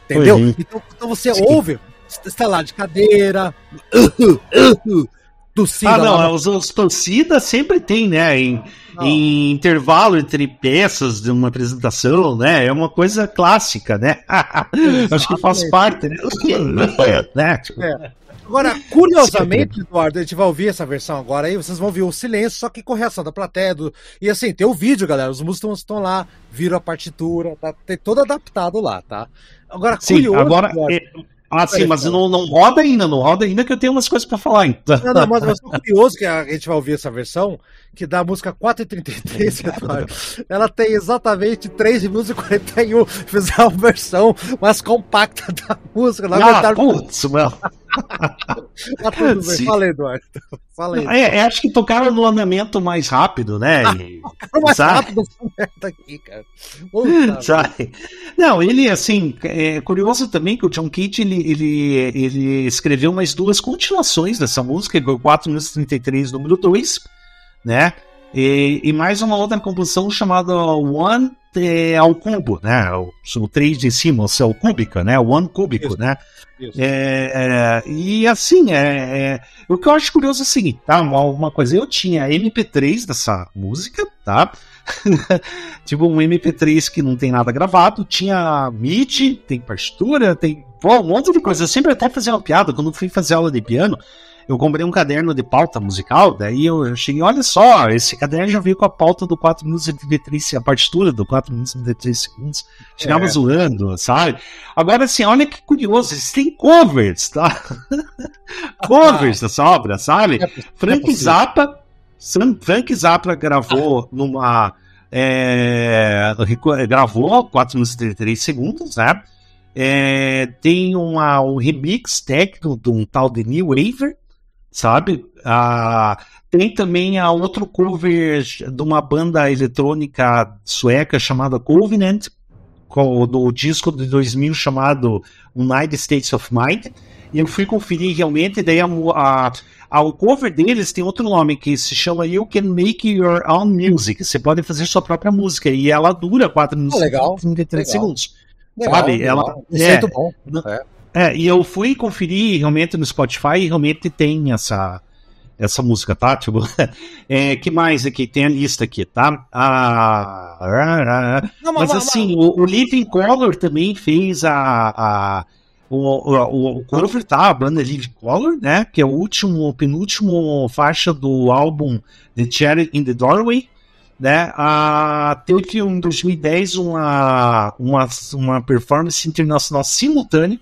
Entendeu? É. Então, então você Sim. ouve estalar de cadeira, tossindo Ah, lá não, no- os, os torcidas sempre tem, né? Em, em intervalo entre peças de uma apresentação, né? É uma coisa clássica, né? Acho que faz parte, né? né? Tipo, É. Agora, curiosamente, Eduardo, a gente vai ouvir essa versão agora aí, vocês vão ouvir o silêncio, só que com reação da plateia. do- E assim, tem o vídeo, galera. Os músicos estão lá, viram a partitura, tá tem todo adaptado lá, tá? Agora, Sim, curioso. agora. Eduardo, é- Ah, sim, mas não, não roda ainda, não roda ainda que eu tenho umas coisas pra falar. Então. Não, não, mas, mas o curioso que a gente vai ouvir essa versão, que da música 433, Eduardo, ela tem exatamente 3 minutos e 41. Fizeram uma versão mais compacta da música. Não Ah, putz, mano. Tá tudo bem. Fala Eduardo. Fala aí. É, é, acho que tocaram no andamento mais rápido, né? E- mais sabe? rápido merda aqui, cara. Puta Sabe? Não, ele, assim, é curioso também que o John Cage, ele, ele, ele escreveu mais duas continuações dessa música, o 4 minutos e 33, número 2, né? E, e mais uma outra composição chamada One é, ao cubo, né? O, o 3 de cima, o céu cúbica, né? One cúbico, Isso. né? Isso. É, é, e assim, é, é, o que eu acho curioso é o seguinte, tá? Uma, uma coisa, eu tinha MP3 dessa música, tá? tipo um MP3 que não tem nada gravado, tinha MIDI, tem partitura, tem pô, um monte de coisa. Eu sempre até fazia uma piada, quando fui fazer aula de piano, eu comprei um caderno de pauta musical, daí eu, eu cheguei, olha só, esse caderno já veio com a pauta do 4 minutos e 33, a partitura do 4 minutos e 33 segundos. Chegava É. zoando, sabe? Agora, assim, olha que curioso, eles têm covers, tá? covers dessa obra, sabe? É é Frank possível. Zappa, Sam- Frank Zappa gravou numa. é, gravou 4 minutos e 33 segundos, né? É, tem uma, um remix técnico de um tal de New Waver, sabe? Ah, tem também a outro cover de uma banda eletrônica sueca chamada Covenant, com- do disco de 2000 chamado United States of Mind. E eu fui conferir realmente, daí a, a, a- o cover deles tem outro nome que se chama You Can Make Your Own Music. Você pode fazer sua própria música e ela dura 4 minutos Ah, legal, e 33 legal. segundos. Legal, Sabe, legal. ela- Conceito é. bom. É, e eu fui conferir realmente no Spotify e realmente tem essa essa música, tá? Tipo, é, que mais aqui? Tem a lista aqui, tá? Ah, Não, mas assim, o, o Living Color também fez a, a o, o, o cover, tá? A banda Living Color, né? Que é o último, o penúltimo faixa do álbum The Cherry in the Doorway, né? Ah, teve em 2010 uma, uma, uma performance internacional simultânea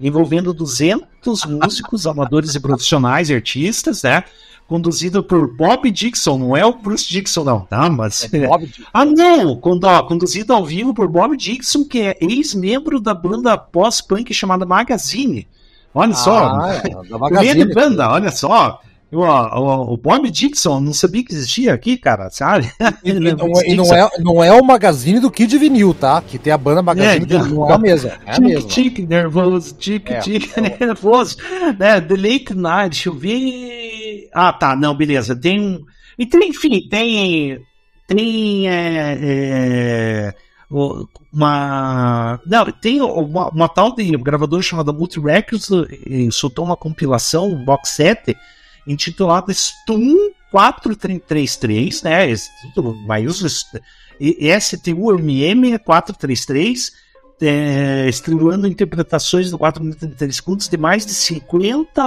envolvendo 200 músicos, amadores e profissionais e artistas, né? Conduzido por Bob Dixon, não é o Bruce Dixon, não, tá? Mas. É. Ah, não! Quando, ó, conduzido ao vivo por Bob Dixon, que é ex-membro da banda pós-punk chamada Magazine. Olha só, Ah, é, da grande Magazine. banda, olha só. O, o, o Bob Dixon, não sabia que existia aqui, cara, sabe? E, e não, é- e não é, não é o magazine do Kid Vinil, tá? Que tem a banda magazine, É, do- não. é a mesma. É a Tique, mesma. tique, nervoso, tique, É. nervoso. Né? The Late Night, deixa eu ver. Ah, tá, não, beleza. Tem um. E tem, enfim, tem. Tem. É, é, uma. Não, tem uma, uma tal de gravadora chamada Multi Records soltou uma compilação, um box set, intitulada Stum 4333, né? esse título maiúsculo. STUMM 433 é, estreando interpretações do 4 minutos e 33 segundos de mais de 50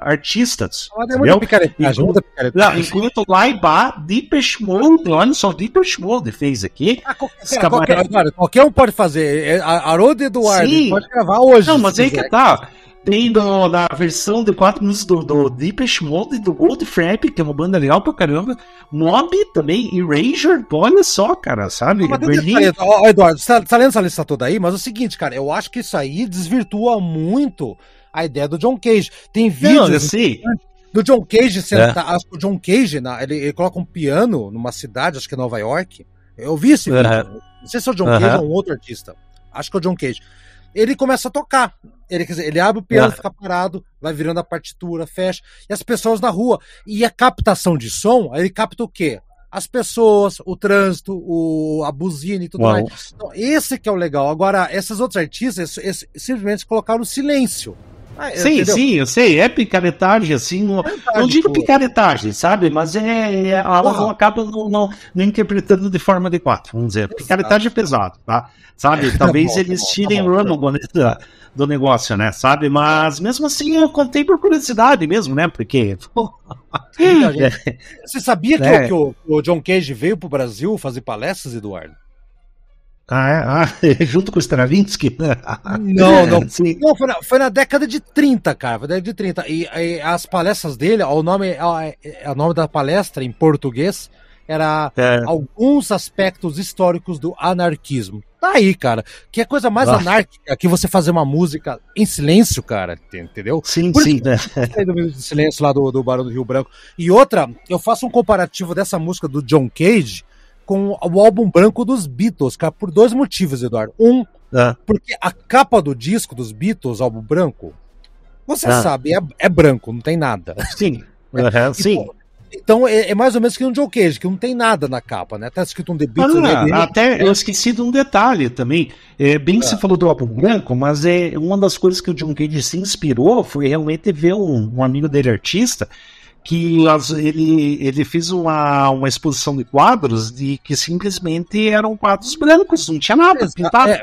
artistas. Mas é entendeu? picaretagem, Não, picaretagem. enquanto lá embaixo, Deepesh Mode, olha só, Deepesh Mode fez aqui. Ah, qualquer, cara, qualquer, um pode fazer. É, A Haroldo Eduardo Sim. pode gravar hoje. Não, mas aí quiser. que tá. Tem do, na versão de 4 minutos do, do Deepesh Mode, do Goldfrapp, que é uma banda legal pra caramba. Mob também, Erasure, olha só, cara, sabe? Mas Berlim, ó, ó, Eduardo, você tá, tá lendo essa lista toda aí, mas é o seguinte, cara, eu acho que isso aí desvirtua muito a ideia do John Cage. Tem não, eu vídeos sei. do John Cage É. sentar. Acho que o John Cage, na- ele, ele coloca um piano numa cidade, acho que é Nova York. Eu vi esse vídeo. Aham. Não sei se é o John Aham. Cage ou um outro artista. Acho que é o John Cage. Ele começa a tocar. Ele, quer dizer, ele abre o piano, Ah. fica parado, vai virando a partitura, fecha. E as pessoas na rua. E a captação de som, ele capta o quê? As pessoas, o trânsito, o, a buzina e tudo Uau. mais. Então, esse que é o legal. Agora, esses outros artistas eles- eles simplesmente colocaram silêncio. Ah, Sim, entendeu? sim, eu sei, é picaretagem, assim, não, não digo pô. picaretagem, sabe? Mas é, é- ela Porra. não acaba não, não, não interpretando de forma adequada, vamos dizer. Picaretagem é pesado, tá? Sabe? Talvez bom, tá eles bom, tá tirem bom. o da- do negócio, né? Sabe? Mas mesmo assim eu contei por curiosidade mesmo, né? Porque. pô, gente- Você sabia que, É. o, que o John Cage veio pro Brasil fazer palestras, Eduardo? Ah, é? Ah, junto com o Stravinsky? Não, não. Sim. Não, foi na, foi na década de 30, cara. Foi na década de 30. E, e as palestras dele, o nome, é- é- o nome da palestra em português era É. Alguns Aspectos Históricos do Anarquismo. Tá aí, cara. Que é coisa mais Ah. anárquica que você fazer uma música em silêncio, cara. Entendeu? Sim, Por sim, né? Aí do Silêncio lá do, do Barão do Rio Branco. E outra, eu faço um comparativo dessa música do John Cage com o álbum branco dos Beatles, cara, por dois motivos, Eduardo. Um, Ah, porque a capa do disco dos Beatles, álbum branco, você Ah. sabe, é, é branco, não tem nada. Sim. Aham, sim. Então, então é, é mais ou menos que um John Cage, que não tem nada na capa, né? Tá escrito um The Beatles. Ah, né? até eu esqueci de um detalhe também. É, bem que você falou do álbum branco, mas é uma das coisas que o John Cage se inspirou foi realmente ver um, um amigo dele artista que as- ele, ele fez uma, uma exposição de quadros de que simplesmente eram quadros brancos, não tinha nada pintado. É,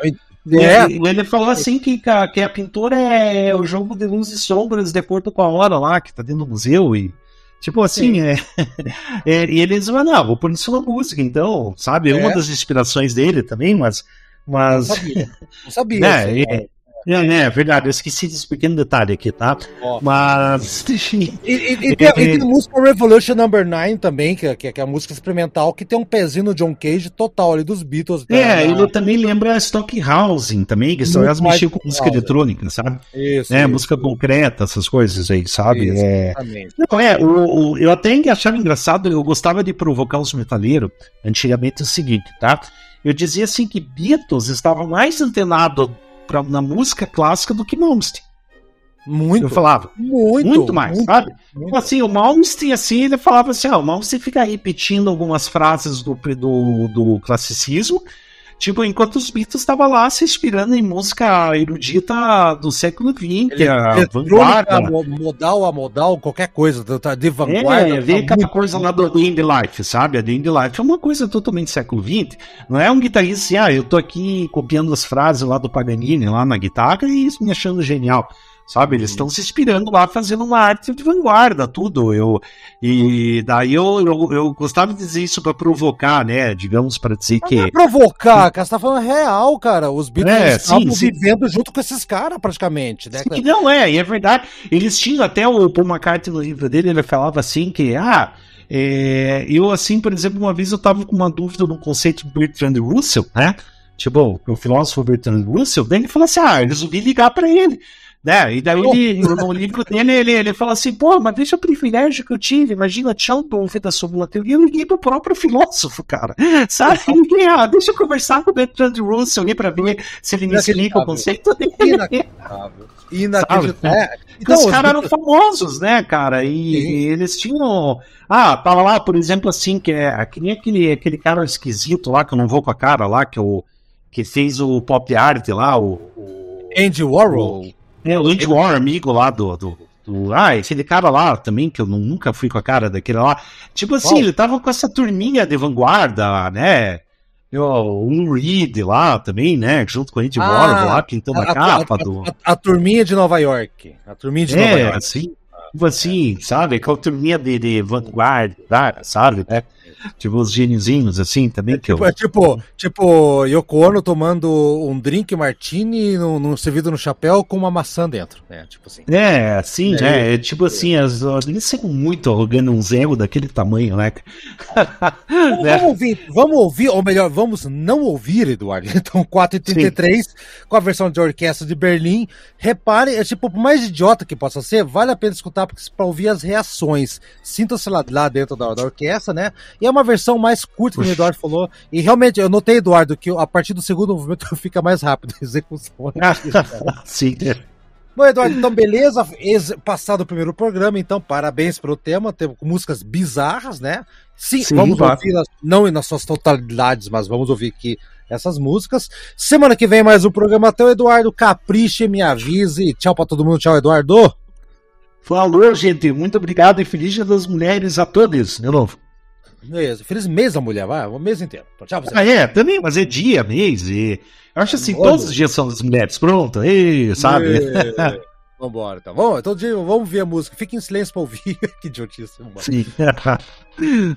é, ele- falou assim que, a- que a pintura é o jogo de luz e sombras de acordo com a hora lá que tá dentro do museu e tipo assim, é, é, e eles não, vou pôr isso na música, então, sabe, é uma É. das inspirações dele também, mas, não mas, sabia. Não sabia. né, é, é, é, é verdade, eu esqueci desse pequeno detalhe aqui, tá, ó. mas, E, e- e tem, e tem a música Revolution Number 9 também, que, é- que, é- que é a música experimental, que tem um pezinho no John Cage total ali dos Beatles. é, da- ele também lembra Stockhousing também, que Muito elas mexiam com música eletrônica, sabe, Isso, é, isso, música concreta, essas coisas aí, sabe, isso, é... exatamente. Não, é, o, o- eu até achava engraçado, eu gostava de provocar os metaleiros antigamente o seguinte, tá? Eu dizia assim que Beatles estava mais antenado pra, na música clássica do que Malmsteen. Muito, Eu falava, muito, muito, mais, muito, sabe? muito. Então, assim, o Malmsteen, assim, ele falava assim, ó, o Malmsteen fica repetindo algumas frases do, do, do classicismo, tipo, enquanto os Beatles estavam lá se inspirando em música erudita do século XX, a Eletrônica, vanguarda, mo- modal a modal, qualquer coisa, tá de vanguarda. É, vê tá aquela muito- coisa lá do, do Indie Life, sabe? A do Indie Life é uma coisa totalmente século XX. Não é um guitarrista assim, ah, eu tô aqui copiando as frases lá do Paganini lá na guitarra e isso me achando genial. Sabe, eles estão se inspirando lá, fazendo uma arte de vanguarda, tudo. Eu, e daí eu, eu, eu gostava de dizer isso para provocar, né? Digamos, para dizer Não é que. provocar, cara, você tá falando real, cara. Os Beatles É, estavam sim, sim. vivendo junto com esses caras, praticamente, né? Que não é, e é verdade. Eles tinham até o Paul McCartney no livro dele, ele falava assim que, ah, é, eu assim, por exemplo, uma vez eu tava com uma dúvida no conceito do Bertrand Russell, né? Tipo, o filósofo Bertrand Russell, daí ele falou assim, ah, eu resolvi ligar pra ele. Né? E daí ele, no livro dele, ele, ele fala assim, pô, mas deixa o privilégio que eu tive, imagina, Sheldon fez a sua teoria, eu liguei pro próprio filósofo, cara. Sabe? Ninguém, ah, deixa eu conversar com o Bertrand Russell ali pra ver se ele me explica o conceito dele. Inacreditável. Inacreditável. É, Então, Então, os caras eram famosos, né, cara? E, e eles tinham. Ah, tava lá, por exemplo, assim, que é que nem aquele, aquele cara esquisito lá, que eu não vou com a cara lá, que, é o, que fez o pop art lá, o. o Andy Warhol. É, o Andy Warren, amigo lá do. do, do- ah, aquele cara lá também, que eu nu- nunca fui com a cara daquele lá. Tipo assim, ele tava com essa turminha de vanguarda, né? O Reed lá também, né? Junto com o Andy Ah, Warren lá, pintando a, A, a- capa a- do. a- a turminha de Nova York. A turminha de Nova É, York. assim, tipo assim, sabe? Com a turminha de, de vanguarda, sabe? Né? Tipo os gêniozinhos, assim, também que eu... Tipo, é tipo, tipo, Yoko Ono tomando um drink martini num, num servido no chapéu com uma maçã dentro. É, tipo assim. É, assim, É, né? É, tipo assim, as, eles são muito arrogando um zero daquele tamanho, né? Vamos, Né? vamos ouvir, vamos ouvir, ou melhor, vamos não ouvir, Eduardo. Então, 4h33, com a versão de orquestra de Berlim. Repare, é tipo, por mais idiota que possa ser, vale a pena escutar porque para ouvir as reações. Sinta-se lá, lá dentro da, da orquestra, né? E é uma versão mais curta, como o Eduardo falou. E realmente, eu notei, Eduardo, que a partir do segundo movimento fica mais rápido a execução. Sim, é. Bom, Eduardo, então beleza. Ex- Passado o primeiro programa, então parabéns pelo tema. Temos músicas bizarras, né? Sim, Sim, vamos claro. ouvir, não nas suas totalidades, mas vamos ouvir aqui essas músicas. Semana que vem mais um programa. Até o Eduardo Capriche, me avise. Tchau pra todo mundo. Tchau, Eduardo. Falou, gente. Muito obrigado e feliz dia das mulheres a todos, de novo. Beleza. Feliz mês da mulher, vai. O mês inteiro. Então, tchau você. Ah, é, também, mas é dia, mês, e... Eu acho assim, Olha. todos os dias são das mulheres, pronto, aí, sabe? É. Vambora, então. Vamos, então, vamos ver a música. Fique em silêncio pra ouvir. que idiotice. Sim.